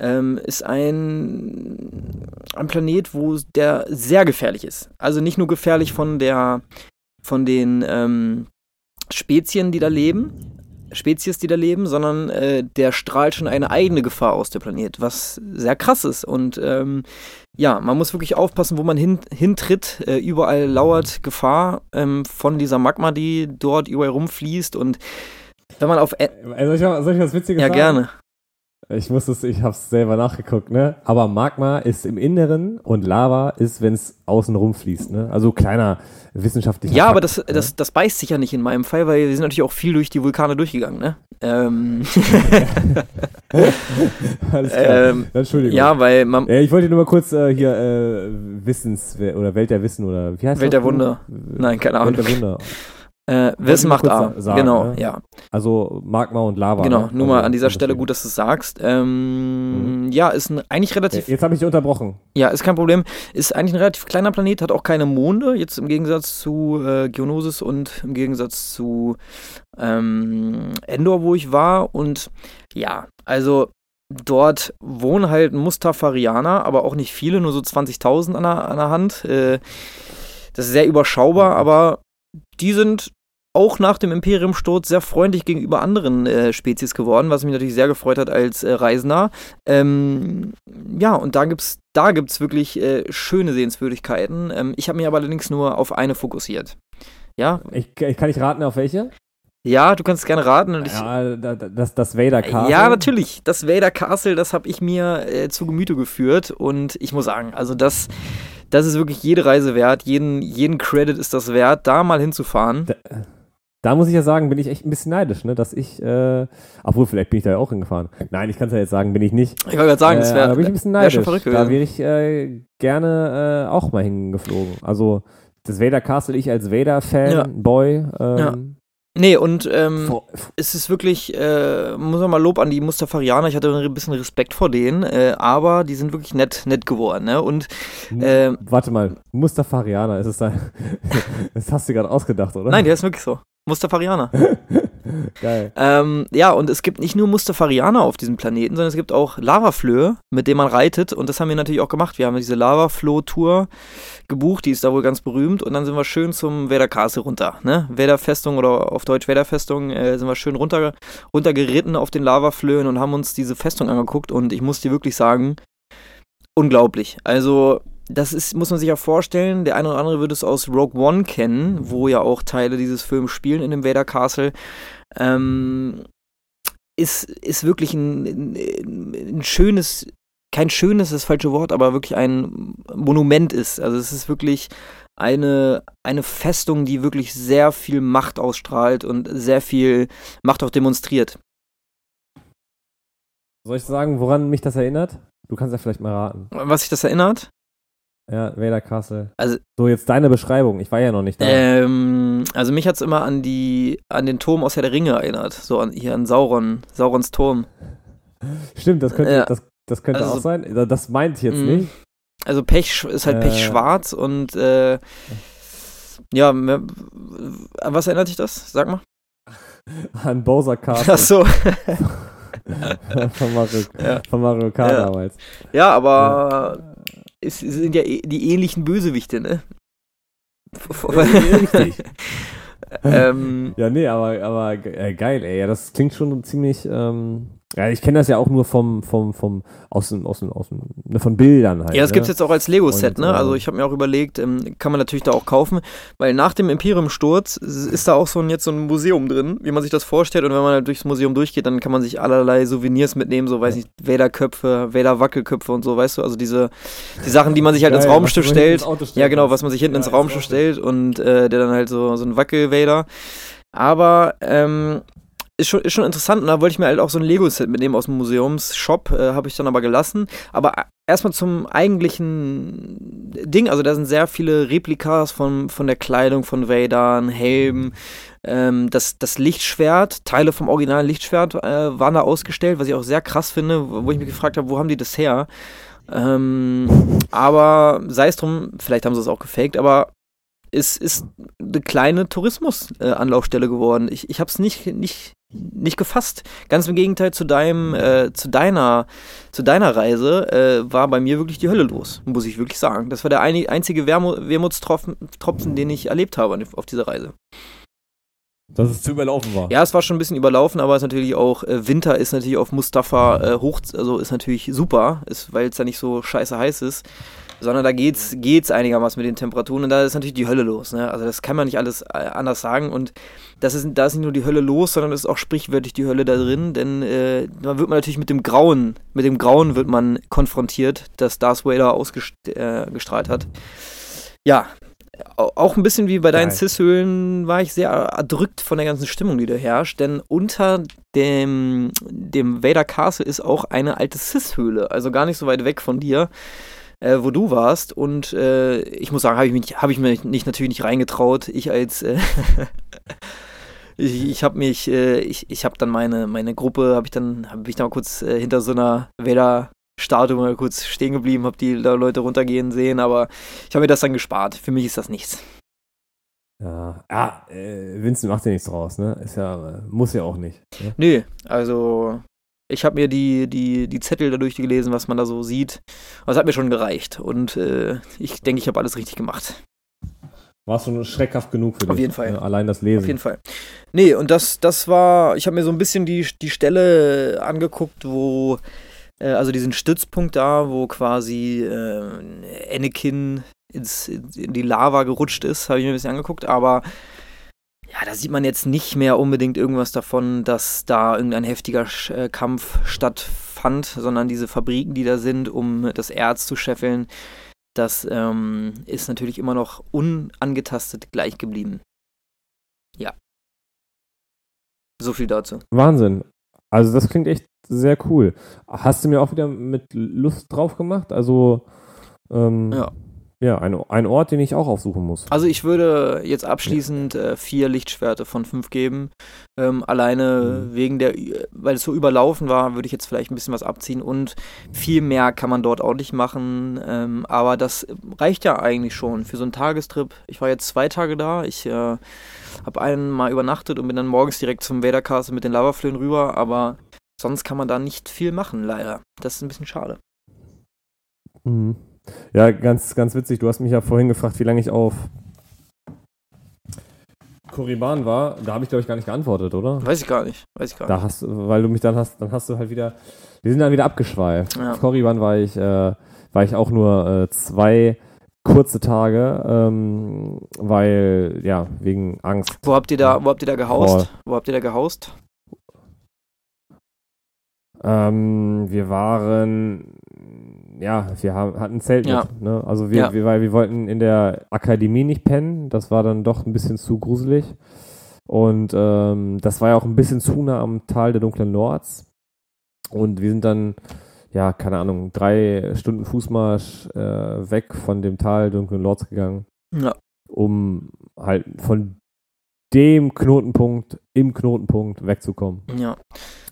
ähm, ist ein, ein Planet, wo der sehr gefährlich ist. Also nicht nur gefährlich von der von den ähm, Spezien, die da leben, Spezies, die da leben, sondern äh, der strahlt schon eine eigene Gefahr aus, der Planet, was sehr krass ist. Und ähm, ja, man muss wirklich aufpassen, wo man hin, hintritt. Äh, überall lauert Gefahr ähm, von dieser Magma, die dort überall rumfließt. Und wenn man auf. Ä Äh, Soll ich, mal- soll ich was Witziges ja, sagen? gerne. Ich muss es, ich hab's selber nachgeguckt, ne? Aber Magma ist im Inneren und Lava ist, wenn es außen rumfließt, ne? Also kleiner wissenschaftlicher Ja, aber Fakt, das, ne? das, das beißt sich ja nicht in meinem Fall, weil wir sind natürlich auch viel durch die Vulkane durchgegangen, ne? Ähm, Alles klar. ähm, Entschuldigung. ja, weil man. Äh, ich wollte nur mal kurz äh, hier äh, Wissens oder Welt der Wissen oder wie heißt Welt das? der Wunder. Nein, keine Welt Ahnung. der Wunder. Äh, Wissen macht A. sa- sagen, genau, ne? ja. Also Magma und Lava. Genau, ne? nur mal Also, an dieser Stelle gut, dass du es sagst. Ähm, Ja, ist ein, eigentlich relativ, Jetzt habe ich dich unterbrochen. ja, ist kein Problem. Ist eigentlich ein relativ kleiner Planet, hat auch keine Monde, jetzt im Gegensatz zu äh, Geonosis und im Gegensatz zu ähm, Endor, wo ich war. Und ja, also dort wohnen halt Mustafarianer, aber auch nicht viele, nur so 20.000 an der, an der Hand. Äh, das ist sehr überschaubar, aber die sind auch nach dem Imperiumsturz sehr freundlich gegenüber anderen äh, Spezies geworden, was mich natürlich sehr gefreut hat als äh, Reisender. Ähm, ja, und da gibt's, da gibt's wirklich äh, schöne Sehenswürdigkeiten. Ähm, ich habe mich aber allerdings nur auf eine fokussiert. Ja, Ich, ich kann nicht raten, auf welche? ja, du kannst gerne raten. Und ich, Ja, da- da- das, das Vader Castle. ja, natürlich. Das Vader Castle, das habe ich mir äh, zu Gemüte geführt und ich muss sagen, also das, das ist wirklich jede Reise wert. Jeden, jeden Credit ist das wert, da mal hinzufahren. Da, da muss ich ja sagen, bin ich echt ein bisschen neidisch, ne? Dass ich, äh, obwohl vielleicht bin ich da ja auch hingefahren. Nein, ich kann es ja jetzt sagen, bin ich nicht. Ich wollte gerade sagen, das Äh, wäre da bin ich ein bisschen neidisch. schon verrückt da gewesen. wäre ich äh, gerne äh, auch mal hingeflogen. Also das Vader Castle, ich als Vader-Fan, Ja. Boy. Ähm, Nee, und ähm, vor- es ist wirklich, äh, muss man mal Lob an die Mustafarianer, ich hatte ein bisschen Respekt vor denen, äh, aber die sind wirklich nett, nett geworden, ne? Und ähm, Warte mal, Mustafarianer, ist es da? das hast du gerade ausgedacht, oder? nein, der ist wirklich so. Mustafarianer. Geil. ähm, ja, und es gibt nicht nur Mustafarianer auf diesem Planeten, sondern es gibt auch Lavaflöhe, mit denen man reitet. Und das haben wir natürlich auch gemacht. Wir haben diese Lavafloh-Tour gebucht, die ist da wohl ganz berühmt. Und dann sind wir schön zum Vader Castle runter. Ne? Vader Festung oder auf Deutsch Vader Festung äh, sind wir schön runter, runtergeritten auf den Lavaflöhen und haben uns diese Festung angeguckt. Und ich muss dir wirklich sagen, unglaublich. Also, das ist, muss man sich ja vorstellen, der eine oder andere würde es aus Rogue One kennen, wo ja auch Teile dieses Films spielen in dem Vader Castle. Ähm, ist, ist wirklich ein, ein, schönes, kein schönes ist das falsche Wort, aber wirklich ein Monument ist. Also es ist wirklich eine, eine Festung, die wirklich sehr viel Macht ausstrahlt und sehr viel Macht auch demonstriert. Soll ich sagen, woran mich das erinnert? Du kannst ja vielleicht mal raten. Was sich das erinnert? Ja, Vader Castle. Also- so, jetzt deine Beschreibung. Ich war ja noch nicht da. Ähm, also mich hat es immer an die, an den Turm aus Herr der Ringe erinnert. So an hier an Sauron, Saurons Turm. Stimmt, das könnte, Ja. das, das könnte Also auch sein. Da- Das meinte ich jetzt Mhm. nicht. Also Pech ist halt Äh. pechschwarz und äh, ja, an was erinnert dich das? Sag mal. An Bowser Castle Ach so. von, Mario, Ja. von Mario Kart Ja. damals. Ja, aber es sind ja eh- die ähnlichen Bösewichte, ne? Richtig. ähm, Ja, nee, aber, aber äh, geil, ey. Ja, das klingt schon ziemlich, ähm, Ja, ich kenne das ja auch nur vom, vom, vom, aus, dem, aus, dem, aus dem, ne, von Bildern halt. Ja, das ne? gibt's jetzt auch als Lego-Set, ne? Also äh, ich habe mir auch überlegt, ähm, kann man natürlich da auch kaufen, weil nach dem Imperium-Sturz ist da auch so ein, jetzt so ein Museum drin, wie man sich das vorstellt. Und wenn man halt durchs Museum durchgeht, dann kann man sich allerlei Souvenirs mitnehmen, so weiß ich, Vader-Köpfe, Vader-Wackelköpfe und so, weißt du? Also diese die Sachen, die man sich halt ins Geil, Raumschiff ins stellt. Auto stellst. Ja, genau, was man sich hinten Ja, ins ins Raumschiff Raumschiff. stellt und äh, der dann halt so, so ein Wackel-Vader. Aber ähm, ist schon, ist schon interessant und da wollte ich mir halt auch so ein Lego-Set mitnehmen aus dem Museumsshop, äh, habe ich dann aber gelassen. Aber äh, erstmal zum eigentlichen Ding, also da sind sehr viele Replikas von, von der Kleidung von Vader, ein Helm, ähm, das, das Lichtschwert, Teile vom originalen Lichtschwert äh, waren da ausgestellt, was ich auch sehr krass finde, wo wo ich mich gefragt habe, wo haben die das her? Ähm, aber sei es drum, vielleicht haben sie es auch gefaked, aber es ist eine kleine Tourismus-Anlaufstelle geworden. Ich, ich habe es nicht, nicht, nicht gefasst. Ganz im Gegenteil zu deinem, äh, zu deiner, zu deiner Reise äh, war bei mir wirklich die Hölle los, muss ich wirklich sagen. Das war der ein, einzige Wermu Wermutstropfen, Tropfen, den ich erlebt habe auf dieser Reise. Dass es zu überlaufen war. Ja, es war schon ein bisschen überlaufen, aber es ist natürlich auch, äh, Winter ist natürlich auf Mustafa äh, hoch, also ist natürlich super, ist, weil es da nicht so scheiße heiß ist. Sondern da geht's, geht's einigermaßen mit den Temperaturen und da ist natürlich die Hölle los. Ne? Also das kann man nicht alles äh, anders sagen. Und das ist, da ist nicht nur die Hölle los, sondern es ist auch sprichwörtlich die Hölle da drin, denn äh, da wird man natürlich mit dem Grauen, mit dem Grauen wird man konfrontiert, das Darth Vader ausgestrahlt hat. Ja, au- auch ein bisschen wie bei deinen. Cis-Höhlen war ich sehr erdrückt von der ganzen Stimmung, die da herrscht, denn unter dem, dem Vader Castle ist auch eine alte Cis-Höhle, also gar nicht so weit weg von dir, äh, wo du warst. Und äh, ich muss sagen, habe ich mich, habe ich mich nicht, natürlich nicht reingetraut. Ich als äh, ich, ich habe mich, äh, ich, ich habe dann meine, meine Gruppe, habe ich dann, habe ich da mal kurz äh, hinter so einer Vader Statue mal kurz stehen geblieben, habe die da Leute runtergehen sehen, aber ich habe mir das dann gespart. Für mich ist das nichts. Ja, ja äh, Vincent macht ja nichts draus, ne? Ist ja, äh, muss ja auch nicht. Ne? Nö, also ich habe mir die, die, die Zettel da durchgelesen, was man da so sieht. Das hat mir schon gereicht. Und äh, ich denke, ich habe alles richtig gemacht. War schon schreckhaft genug für dich. Auf jeden Fall. Ne? Allein das Lesen. Auf jeden Fall. Nee, und das, das war, ich habe mir so ein bisschen die, die Stelle angeguckt, wo, äh, also diesen Stützpunkt da, wo quasi äh, Anakin ins, in die Lava gerutscht ist, habe ich mir ein bisschen angeguckt, aber ja, da sieht man jetzt nicht mehr unbedingt irgendwas davon, dass da irgendein heftiger äh, Kampf stattfand, sondern diese Fabriken, die da sind, um das Erz zu scheffeln, das ähm, ist natürlich immer noch unangetastet gleich geblieben. Ja. So viel dazu. Wahnsinn. Also das klingt echt sehr cool. Hast du mir auch wieder mit Lust drauf gemacht? Also ähm, Ja. Ja, ein, ein Ort, den ich auch aufsuchen muss. Also ich würde jetzt abschließend äh, vier Lichtschwerte von fünf geben. Ähm, alleine Mhm. wegen der, weil es so überlaufen war, würde ich jetzt vielleicht ein bisschen was abziehen und viel mehr kann man dort auch nicht machen. Ähm, aber das reicht ja eigentlich schon für so einen Tagestrip. Ich war jetzt zwei Tage da. Ich äh, habe einen mal übernachtet und bin dann morgens direkt zum Vader Castle mit den Lavaflöhen rüber. Aber sonst kann man da nicht viel machen, leider. Das ist ein bisschen schade. Mhm. Ja, ganz, ganz witzig. Du hast mich ja vorhin gefragt, wie lange ich auf Korriban war. Da habe ich, glaube ich, gar nicht geantwortet, oder? Weiß ich gar nicht. Weiß ich gar Da nicht. hast du, weil du mich dann hast, dann hast du halt wieder, wir sind dann wieder abgeschweift. Ja. Auf Korriban war ich, äh, war ich auch nur äh, zwei kurze Tage, ähm, weil, ja, wegen Angst. Wo habt ihr da, wo habt ihr da gehaust? Wo habt ihr da gehaust? Ähm, wir waren, ja, wir haben, hatten ein Zelt Ja. mit. Ne? Also wir, Ja. wir, weil wir wollten in der Akademie nicht pennen. Das war dann doch ein bisschen zu gruselig. Und ähm, das war ja auch ein bisschen zu nah am Tal der dunklen Lords. Und wir sind dann, ja, keine Ahnung, drei Stunden Fußmarsch äh, weg von dem Tal der dunklen Lords gegangen, Ja. um halt von dem Knotenpunkt im Knotenpunkt wegzukommen. Ja.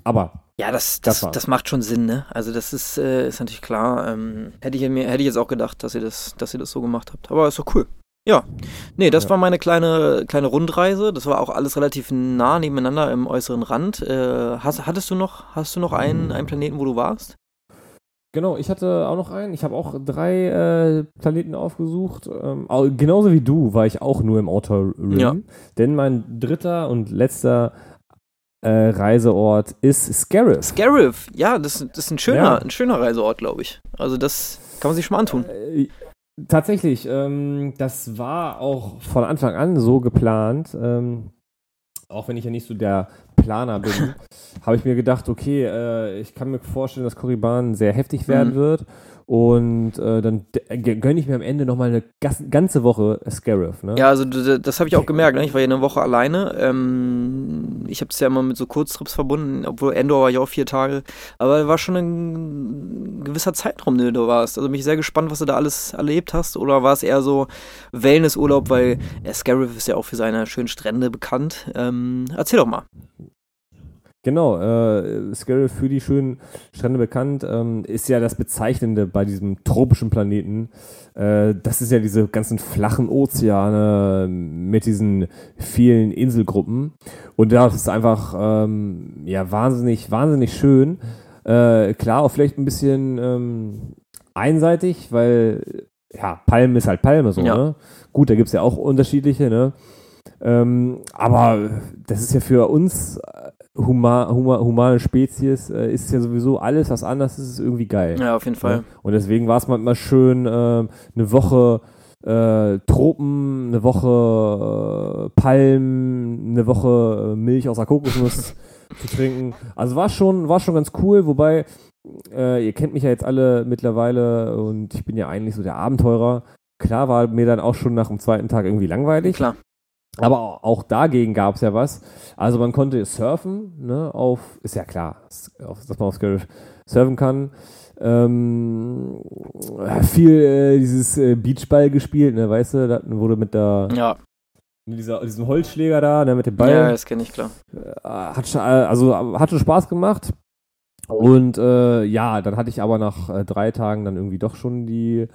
Aber Ja, das, Das das, das macht schon Sinn, ne? Also das ist, äh, ist natürlich klar. Ähm, hätte, ich mir, hätte ich jetzt auch gedacht, dass ihr das, dass ihr das so gemacht habt. Aber ist doch cool. Ja. Nee, das Ja. war meine kleine, kleine Rundreise. Das war auch alles relativ nah nebeneinander im äußeren Rand. Äh, hast, hattest du noch, hast du noch einen, einen Planeten, wo du warst? Genau, ich hatte auch noch einen. Ich habe auch drei äh, Planeten aufgesucht. Ähm, au- genauso wie du war ich auch nur im Outer Rim. Ja. Denn mein dritter und letzter äh, Reiseort ist Scarif. Scarif, ja, das, das ist ein schöner, ja. ein schöner Reiseort, glaube ich. Also das kann man sich schon mal antun. Äh, tatsächlich, ähm, das war auch von Anfang an so geplant. Ähm, auch wenn ich ja nicht so der Planer bin, habe ich mir gedacht, okay, äh, ich kann mir vorstellen, dass Korriban sehr heftig werden mhm. wird. Und äh, dann gönne ich mir am Ende nochmal eine ganze Woche Scarif. Ne? Ja, also das habe ich auch gemerkt. Ne? Ich war ja eine Woche alleine. Ähm, ich habe es ja immer mit so Kurztrips verbunden, obwohl Endor war ja auch vier Tage. Aber war schon ein gewisser Zeitraum, den du warst. Also bin ich sehr gespannt, was du da alles erlebt hast. Oder war es eher so Wellnessurlaub, weil äh, Scarif ist ja auch für seine schönen Strände bekannt. Ähm, erzähl doch mal. Genau, äh, Scarif für die schönen Strände bekannt, ähm, ist ja das Bezeichnende bei diesem tropischen Planeten. Äh, das ist ja diese ganzen flachen Ozeane mit diesen vielen Inselgruppen. Und das ist einfach ähm, ja wahnsinnig, wahnsinnig schön. Äh, klar, auch vielleicht ein bisschen ähm, einseitig, weil ja, Palme ist halt Palme so, ja. ne? Gut, da gibt es ja auch unterschiedliche, ne? Ähm, aber das ist ja für uns huma, huma, humane Spezies äh, ist ja sowieso alles, was anders ist, ist irgendwie geil. Ja, auf jeden Fall. Ja? Und deswegen war es manchmal schön, äh, eine Woche äh, Tropen, eine Woche äh, Palmen, eine Woche äh, Milch aus der Kokosnuss zu trinken. Also war schon, war schon ganz cool, wobei äh, ihr kennt mich ja jetzt alle mittlerweile und ich bin ja eigentlich so der Abenteurer. Klar war mir dann auch schon nach dem zweiten Tag irgendwie langweilig. Klar. Aber auch dagegen gab es ja was. Also man konnte surfen, ne, auf, ist ja klar, dass man auf Scarif surfen kann. Ähm, viel äh, dieses äh, Beachball gespielt, ne, weißt du, da wurde mit der ja. mit dieser, diesem Holzschläger da, ne, mit dem Ball. Ja, das kenne ich klar. Äh, hat schon, also hat schon Spaß gemacht. Und äh, ja, dann hatte ich aber nach äh, drei Tagen dann irgendwie doch schon die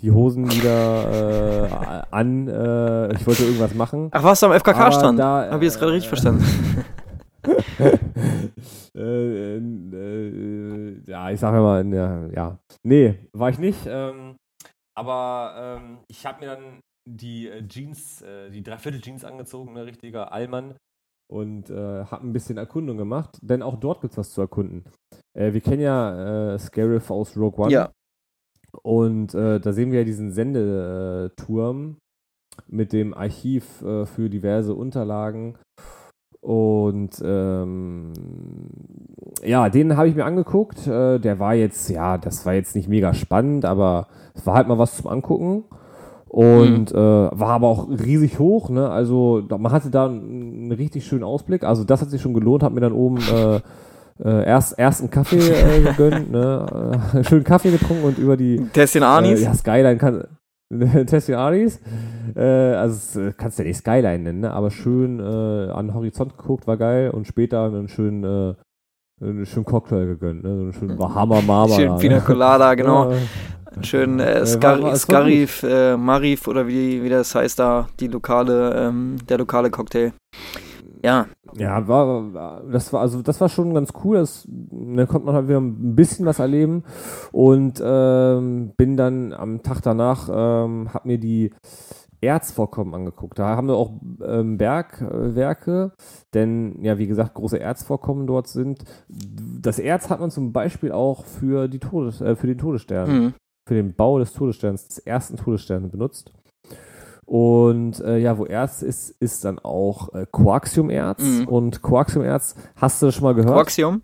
die Hosen wieder äh, an. Äh, ich wollte irgendwas machen. Ach, warst du am FKK-Stand? Habe ich jetzt gerade richtig verstanden. äh, äh, ja, ich sage mal, ja, ja. Nee, war ich nicht. Ähm, aber ähm, ich habe mir dann die äh, Jeans, äh, die Dreiviertel Jeans angezogen, ein ne, richtiger Allmann. Und äh, habe ein bisschen Erkundung gemacht, denn auch dort gibt es was zu erkunden. Äh, wir kennen ja äh, Scarif aus Rogue One. Ja. Und äh, da sehen wir ja diesen Sendeturm mit dem Archiv äh, für diverse Unterlagen. Und ähm, ja, den habe ich mir angeguckt. Äh, der war jetzt, ja, das war jetzt nicht mega spannend, aber es war halt mal was zum Angucken. Und mhm. äh, war aber auch riesig hoch, ne? Also man hatte da einen, einen richtig schönen Ausblick. Also das hat sich schon gelohnt, hat mir dann oben äh, äh, erst, erst einen Kaffee äh, gegönnt, ne? Äh, schön Kaffee getrunken und über die Tessin Anis. Äh, ja, Skyline kann Tessin Anis. Äh, also äh, kannst du ja nicht Skyline nennen, ne? aber schön äh, an den Horizont geguckt, war geil und später einen schönen, äh, einen schönen Cocktail gegönnt, ne? so einen schönen Bahama Mama. Schön Pina ne? Colada, genau. Schön äh, Scar war, Scarif, äh, Marif oder wie, wie das heißt da, die lokale, ähm, der lokale Cocktail. Ja. Ja, war, das war, also das war schon ganz cool. Das, da konnte man halt wieder ein bisschen was erleben. Und ähm, bin dann am Tag danach, ähm, hab mir die Erzvorkommen angeguckt. Da haben wir auch ähm, Bergwerke, denn ja, wie gesagt, große Erzvorkommen dort sind. Das Erz hat man zum Beispiel auch für, die Todes, äh, für den Todesstern, mhm. für den Bau des Todessterns, des ersten Todessterns benutzt. Und äh, ja, wo Erz ist, ist dann auch äh, Quarksiumerz. Mhm. Und Quarksiumerz, hast du schon mal gehört? Quarksium?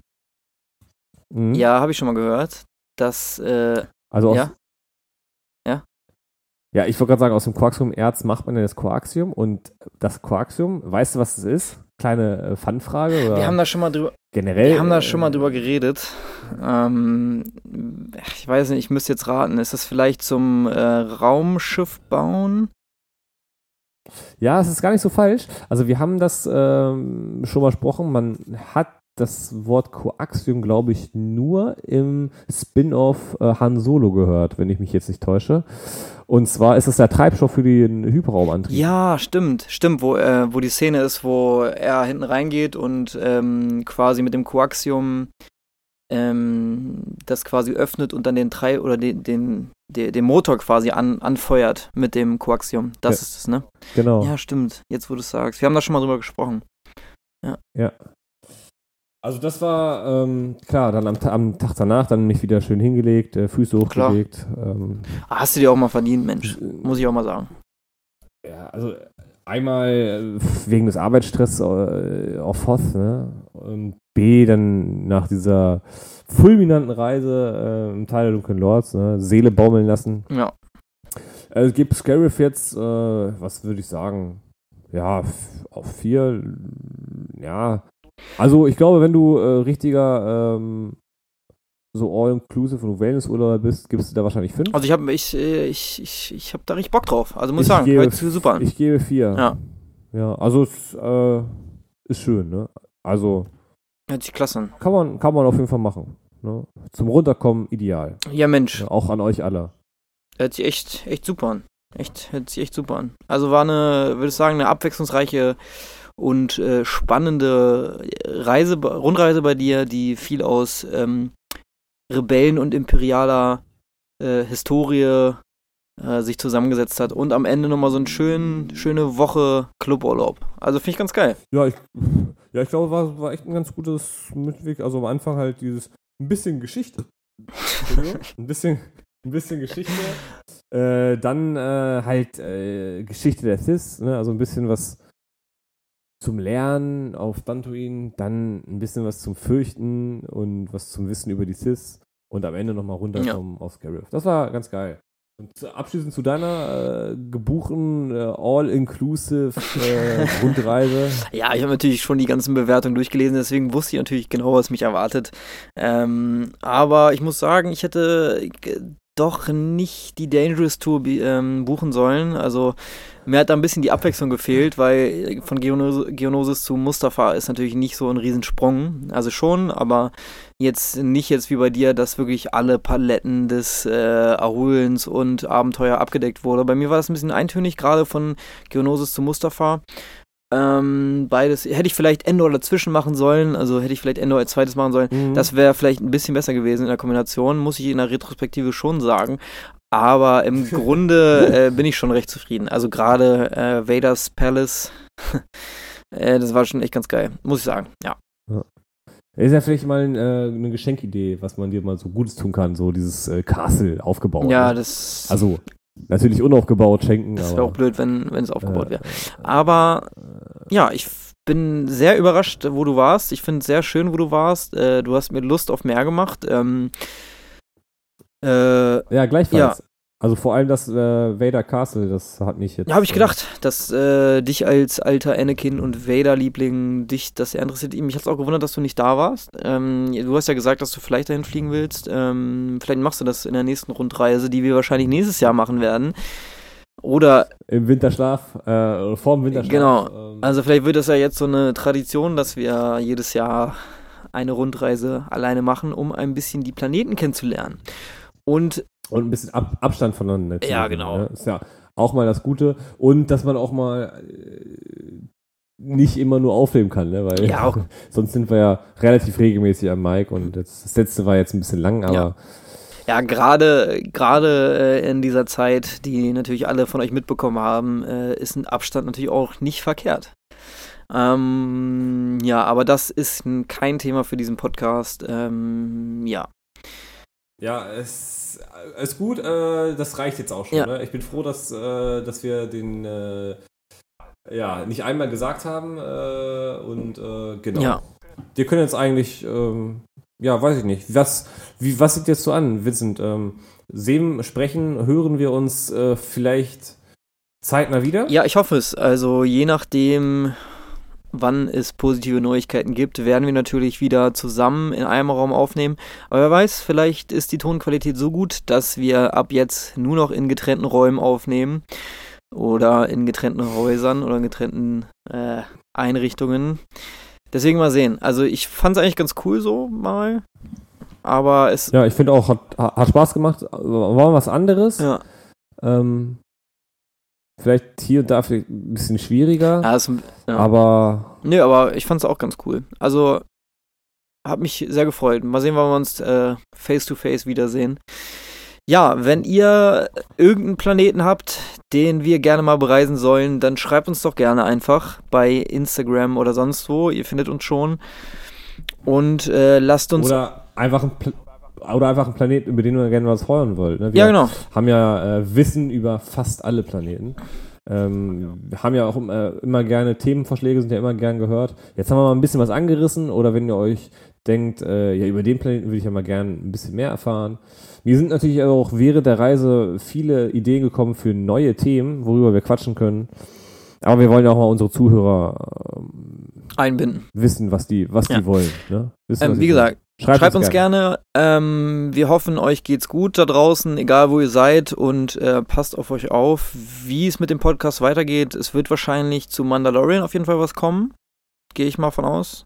Mhm. Ja, habe ich schon mal gehört. Das, äh, also aus. Ja. Ja, ich wollte gerade sagen, aus dem Quarksiumerz macht man ja das Quarksium. Und das Quarksium, weißt du, was das ist? Kleine äh, Fun-Frage? Wir haben da schon mal drüber. Generell. Wir haben da schon mal drüber geredet. Ähm, ich weiß nicht, ich müsste jetzt raten. Ist das vielleicht zum äh, Raumschiff bauen? Ja, es ist gar nicht so falsch. Also wir haben das ähm, schon mal besprochen. Man hat das Wort Coaxium, glaube ich, nur im Spin-off äh, Han Solo gehört, wenn ich mich jetzt nicht täusche. Und zwar ist es der Treibstoff für den Hyperraumantrieb. Ja, stimmt, stimmt, wo, äh, wo die Szene ist, wo er hinten reingeht und ähm, quasi mit dem Coaxium ähm, das quasi öffnet und dann den Treib oder den, den, den, den Motor quasi an, anfeuert mit dem Koaxium. Das ja. ist es, ne? Genau. Ja, stimmt. Jetzt, wo du es sagst. Wir haben da schon mal drüber gesprochen. Ja. Ja. Also das war, ähm, klar, dann am, am, Tag danach dann mich wieder schön hingelegt, äh, Füße hochgelegt. Ähm, ah, Hast du dir auch mal verdient, Mensch. Muss ich auch mal sagen. Ja, also einmal äh, wegen des Arbeitsstresses äh, auf Hoth, ne? Und B, dann nach dieser fulminanten Reise äh, im Teil der Dunklen Lords, ne? Seele baumeln lassen. Ja. Also gibt Scarif jetzt, äh, was würde ich sagen? Ja, auf vier, ja. Also ich glaube, wenn du äh, richtiger ähm, so all-inclusive und Wellness-Urlauber bist, gibst du da wahrscheinlich fünf. Also ich habe ich, äh, ich, ich, ich hab da richtig Bock drauf. Also muss ich sagen, gebe, hört sich super an. Ich gebe vier. Ja. Ja, also es äh, ist schön, ne? Also. Hört sich klasse an. Kann man, kann man auf jeden Fall machen. Ne? Zum Runterkommen ideal. Ja, Mensch. Ja, auch an euch alle. Hört sich echt, echt super an. Echt, hört sich echt super an. Also war eine, würde ich sagen, eine abwechslungsreiche und äh, spannende Reise, Rundreise bei dir, die viel aus ähm, Rebellen und imperialer äh, Historie äh, sich zusammengesetzt hat und am Ende nochmal so eine schön, schöne Woche Cluburlaub. Also finde ich ganz geil. Ja, ich, ja, ich glaube, war, war echt ein ganz gutes Mitweg. Also am Anfang halt dieses ein bisschen Geschichte. ein bisschen, ein bisschen Geschichte. Äh, dann äh, halt äh, Geschichte der Sis, ne? also ein bisschen was zum Lernen auf Dantuin, dann ein bisschen was zum Fürchten und was zum Wissen über die Sis und am Ende nochmal runterkommen ja. auf Scarif. Das war ganz geil. Und abschließend zu deiner äh, gebuchten äh, All-Inclusive äh, Rundreise. Ja, ich habe natürlich schon die ganzen Bewertungen durchgelesen, deswegen wusste ich natürlich genau, was mich erwartet. Ähm, aber ich muss sagen, ich hätte doch nicht die Dangerous Tour ähm, buchen sollen. Also mir hat da ein bisschen die Abwechslung gefehlt, weil von Geonosis, Geonosis zu Mustafa ist natürlich nicht so ein Riesensprung. Also schon, aber jetzt nicht jetzt wie bei dir, dass wirklich alle Paletten des äh, Arulens und Abenteuer abgedeckt wurde. Bei mir war das ein bisschen eintönig, gerade von Geonosis zu Mustafa. Ähm, beides hätte ich vielleicht Endor dazwischen machen sollen, also hätte ich vielleicht Endor als zweites machen sollen. Mhm. Das wäre vielleicht ein bisschen besser gewesen in der Kombination, muss ich in der Retrospektive schon sagen. Aber im Grunde äh, bin ich schon recht zufrieden. Also gerade äh, Vaders Palace, äh, das war schon echt ganz geil, muss ich sagen, ja. ja. Ist ja vielleicht mal äh, eine Geschenkidee, was man dir mal so Gutes tun kann, so dieses äh, Castle aufgebaut. Ja, ne? das. Also Natürlich unaufgebaut schenken. Das wäre auch blöd, wenn, es aufgebaut wäre. Aber ja, ich bin sehr überrascht, wo du warst. Ich finde es sehr schön, wo du warst. Äh, du hast mir Lust auf mehr gemacht. Ähm, äh, ja, gleichfalls. Ja. Also vor allem das äh, Vader Castle, das hat mich jetzt. Ja, habe ich gedacht, dass äh, dich als alter Anakin und Vader-Liebling dich das sehr interessiert. Mich hat es auch gewundert, dass du nicht da warst. Ähm, du hast ja gesagt, dass du vielleicht dahin fliegen willst. Ähm, vielleicht machst du das in der nächsten Rundreise, die wir wahrscheinlich nächstes Jahr machen werden. Oder. Im Winterschlaf, äh, oder vor dem Winterschlaf. Genau. Ähm. Also vielleicht wird das ja jetzt so eine Tradition, dass wir jedes Jahr eine Rundreise alleine machen, um ein bisschen die Planeten kennenzulernen. Und und ein bisschen Ab Abstand voneinander. Ja, genau. Ne? Ist ja auch mal das Gute. Und dass man auch mal äh, nicht immer nur aufnehmen kann, ne? weil ja, auch. sonst sind wir ja relativ regelmäßig am Mic und das, das letzte war jetzt ein bisschen lang, aber. Ja. Ja, gerade gerade äh, in dieser Zeit, die natürlich alle von euch mitbekommen haben, äh, ist ein Abstand natürlich auch nicht verkehrt. Ähm, ja, aber das ist kein Thema für diesen Podcast. Ähm, ja. Ja, es ist gut. Äh, das reicht jetzt auch schon. Ja. Ne? Ich bin froh, dass, äh, dass wir den äh, ja nicht einmal gesagt haben äh, und äh, genau. Ja. Wir können jetzt eigentlich, ähm, ja, weiß ich nicht. Was, wie, was sieht jetzt so an, Vincent? Ähm, sehen, sprechen, hören wir uns äh, vielleicht zeitnah wieder? Ja, ich hoffe es. Also je nachdem, wann es positive Neuigkeiten gibt, werden wir natürlich wieder zusammen in einem Raum aufnehmen. Aber wer weiß, vielleicht ist die Tonqualität so gut, dass wir ab jetzt nur noch in getrennten Räumen aufnehmen oder in getrennten Häusern oder in getrennten äh, Einrichtungen. Deswegen mal sehen. Also ich fand es eigentlich ganz cool so mal. Aber es. Ja, ich finde auch, hat, hat Spaß gemacht. War was anderes. Ja. Ähm, Vielleicht hier und da vielleicht ein bisschen schwieriger. Ja, das, ja. Aber. Nö, aber ich fand es auch ganz cool. Also, hat mich sehr gefreut. Mal sehen, wann wir uns äh, face to face wiedersehen. Ja, wenn ihr irgendeinen Planeten habt, den wir gerne mal bereisen sollen, dann schreibt uns doch gerne einfach bei Instagram oder sonst wo. Ihr findet uns schon. Und äh, lasst uns. Oder einfach ein oder einfach ein Planet, über den ihr gerne was hören wollt. Ne? Wir ja, genau. haben ja äh, Wissen über fast alle Planeten. Ähm, wir haben ja auch immer, immer gerne Themenvorschläge, sind ja immer gern gehört. Jetzt haben wir mal ein bisschen was angerissen oder wenn ihr euch denkt, äh, ja, über den Planeten würde ich ja mal gern ein bisschen mehr erfahren. Mir sind natürlich auch während der Reise viele Ideen gekommen für neue Themen, worüber wir quatschen können. Aber wir wollen ja auch mal unsere Zuhörer ähm, einbinden. Wissen, was die, was Ja. die wollen. Ne? Wissen, Ähm, wie gesagt, wollen. Schreibt, uns gerne. Ähm, wir hoffen, euch geht's gut da draußen, egal wo ihr seid und äh, passt auf euch auf, wie es mit dem Podcast weitergeht. Es wird wahrscheinlich zu Mandalorian auf jeden Fall was kommen. Gehe ich mal von aus.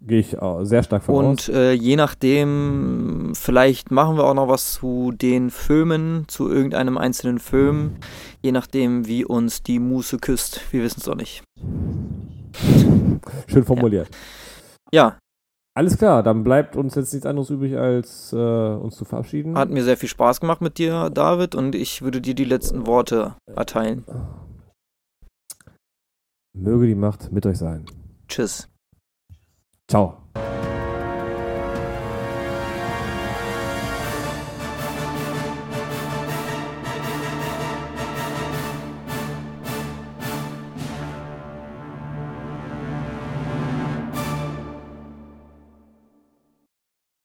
Gehe ich auch sehr stark von. Und äh, je nachdem, vielleicht machen wir auch noch was zu den Filmen, zu irgendeinem einzelnen Film. Je nachdem, wie uns die Muße küsst. Wir wissen es noch nicht. Schön formuliert. Ja, Alles klar, dann bleibt uns jetzt nichts anderes übrig, als äh, uns zu verabschieden. hat mir sehr viel Spaß gemacht mit dir, David, und ich würde dir die letzten Worte erteilen. Möge die Macht mit euch sein. Tschüss. Chao.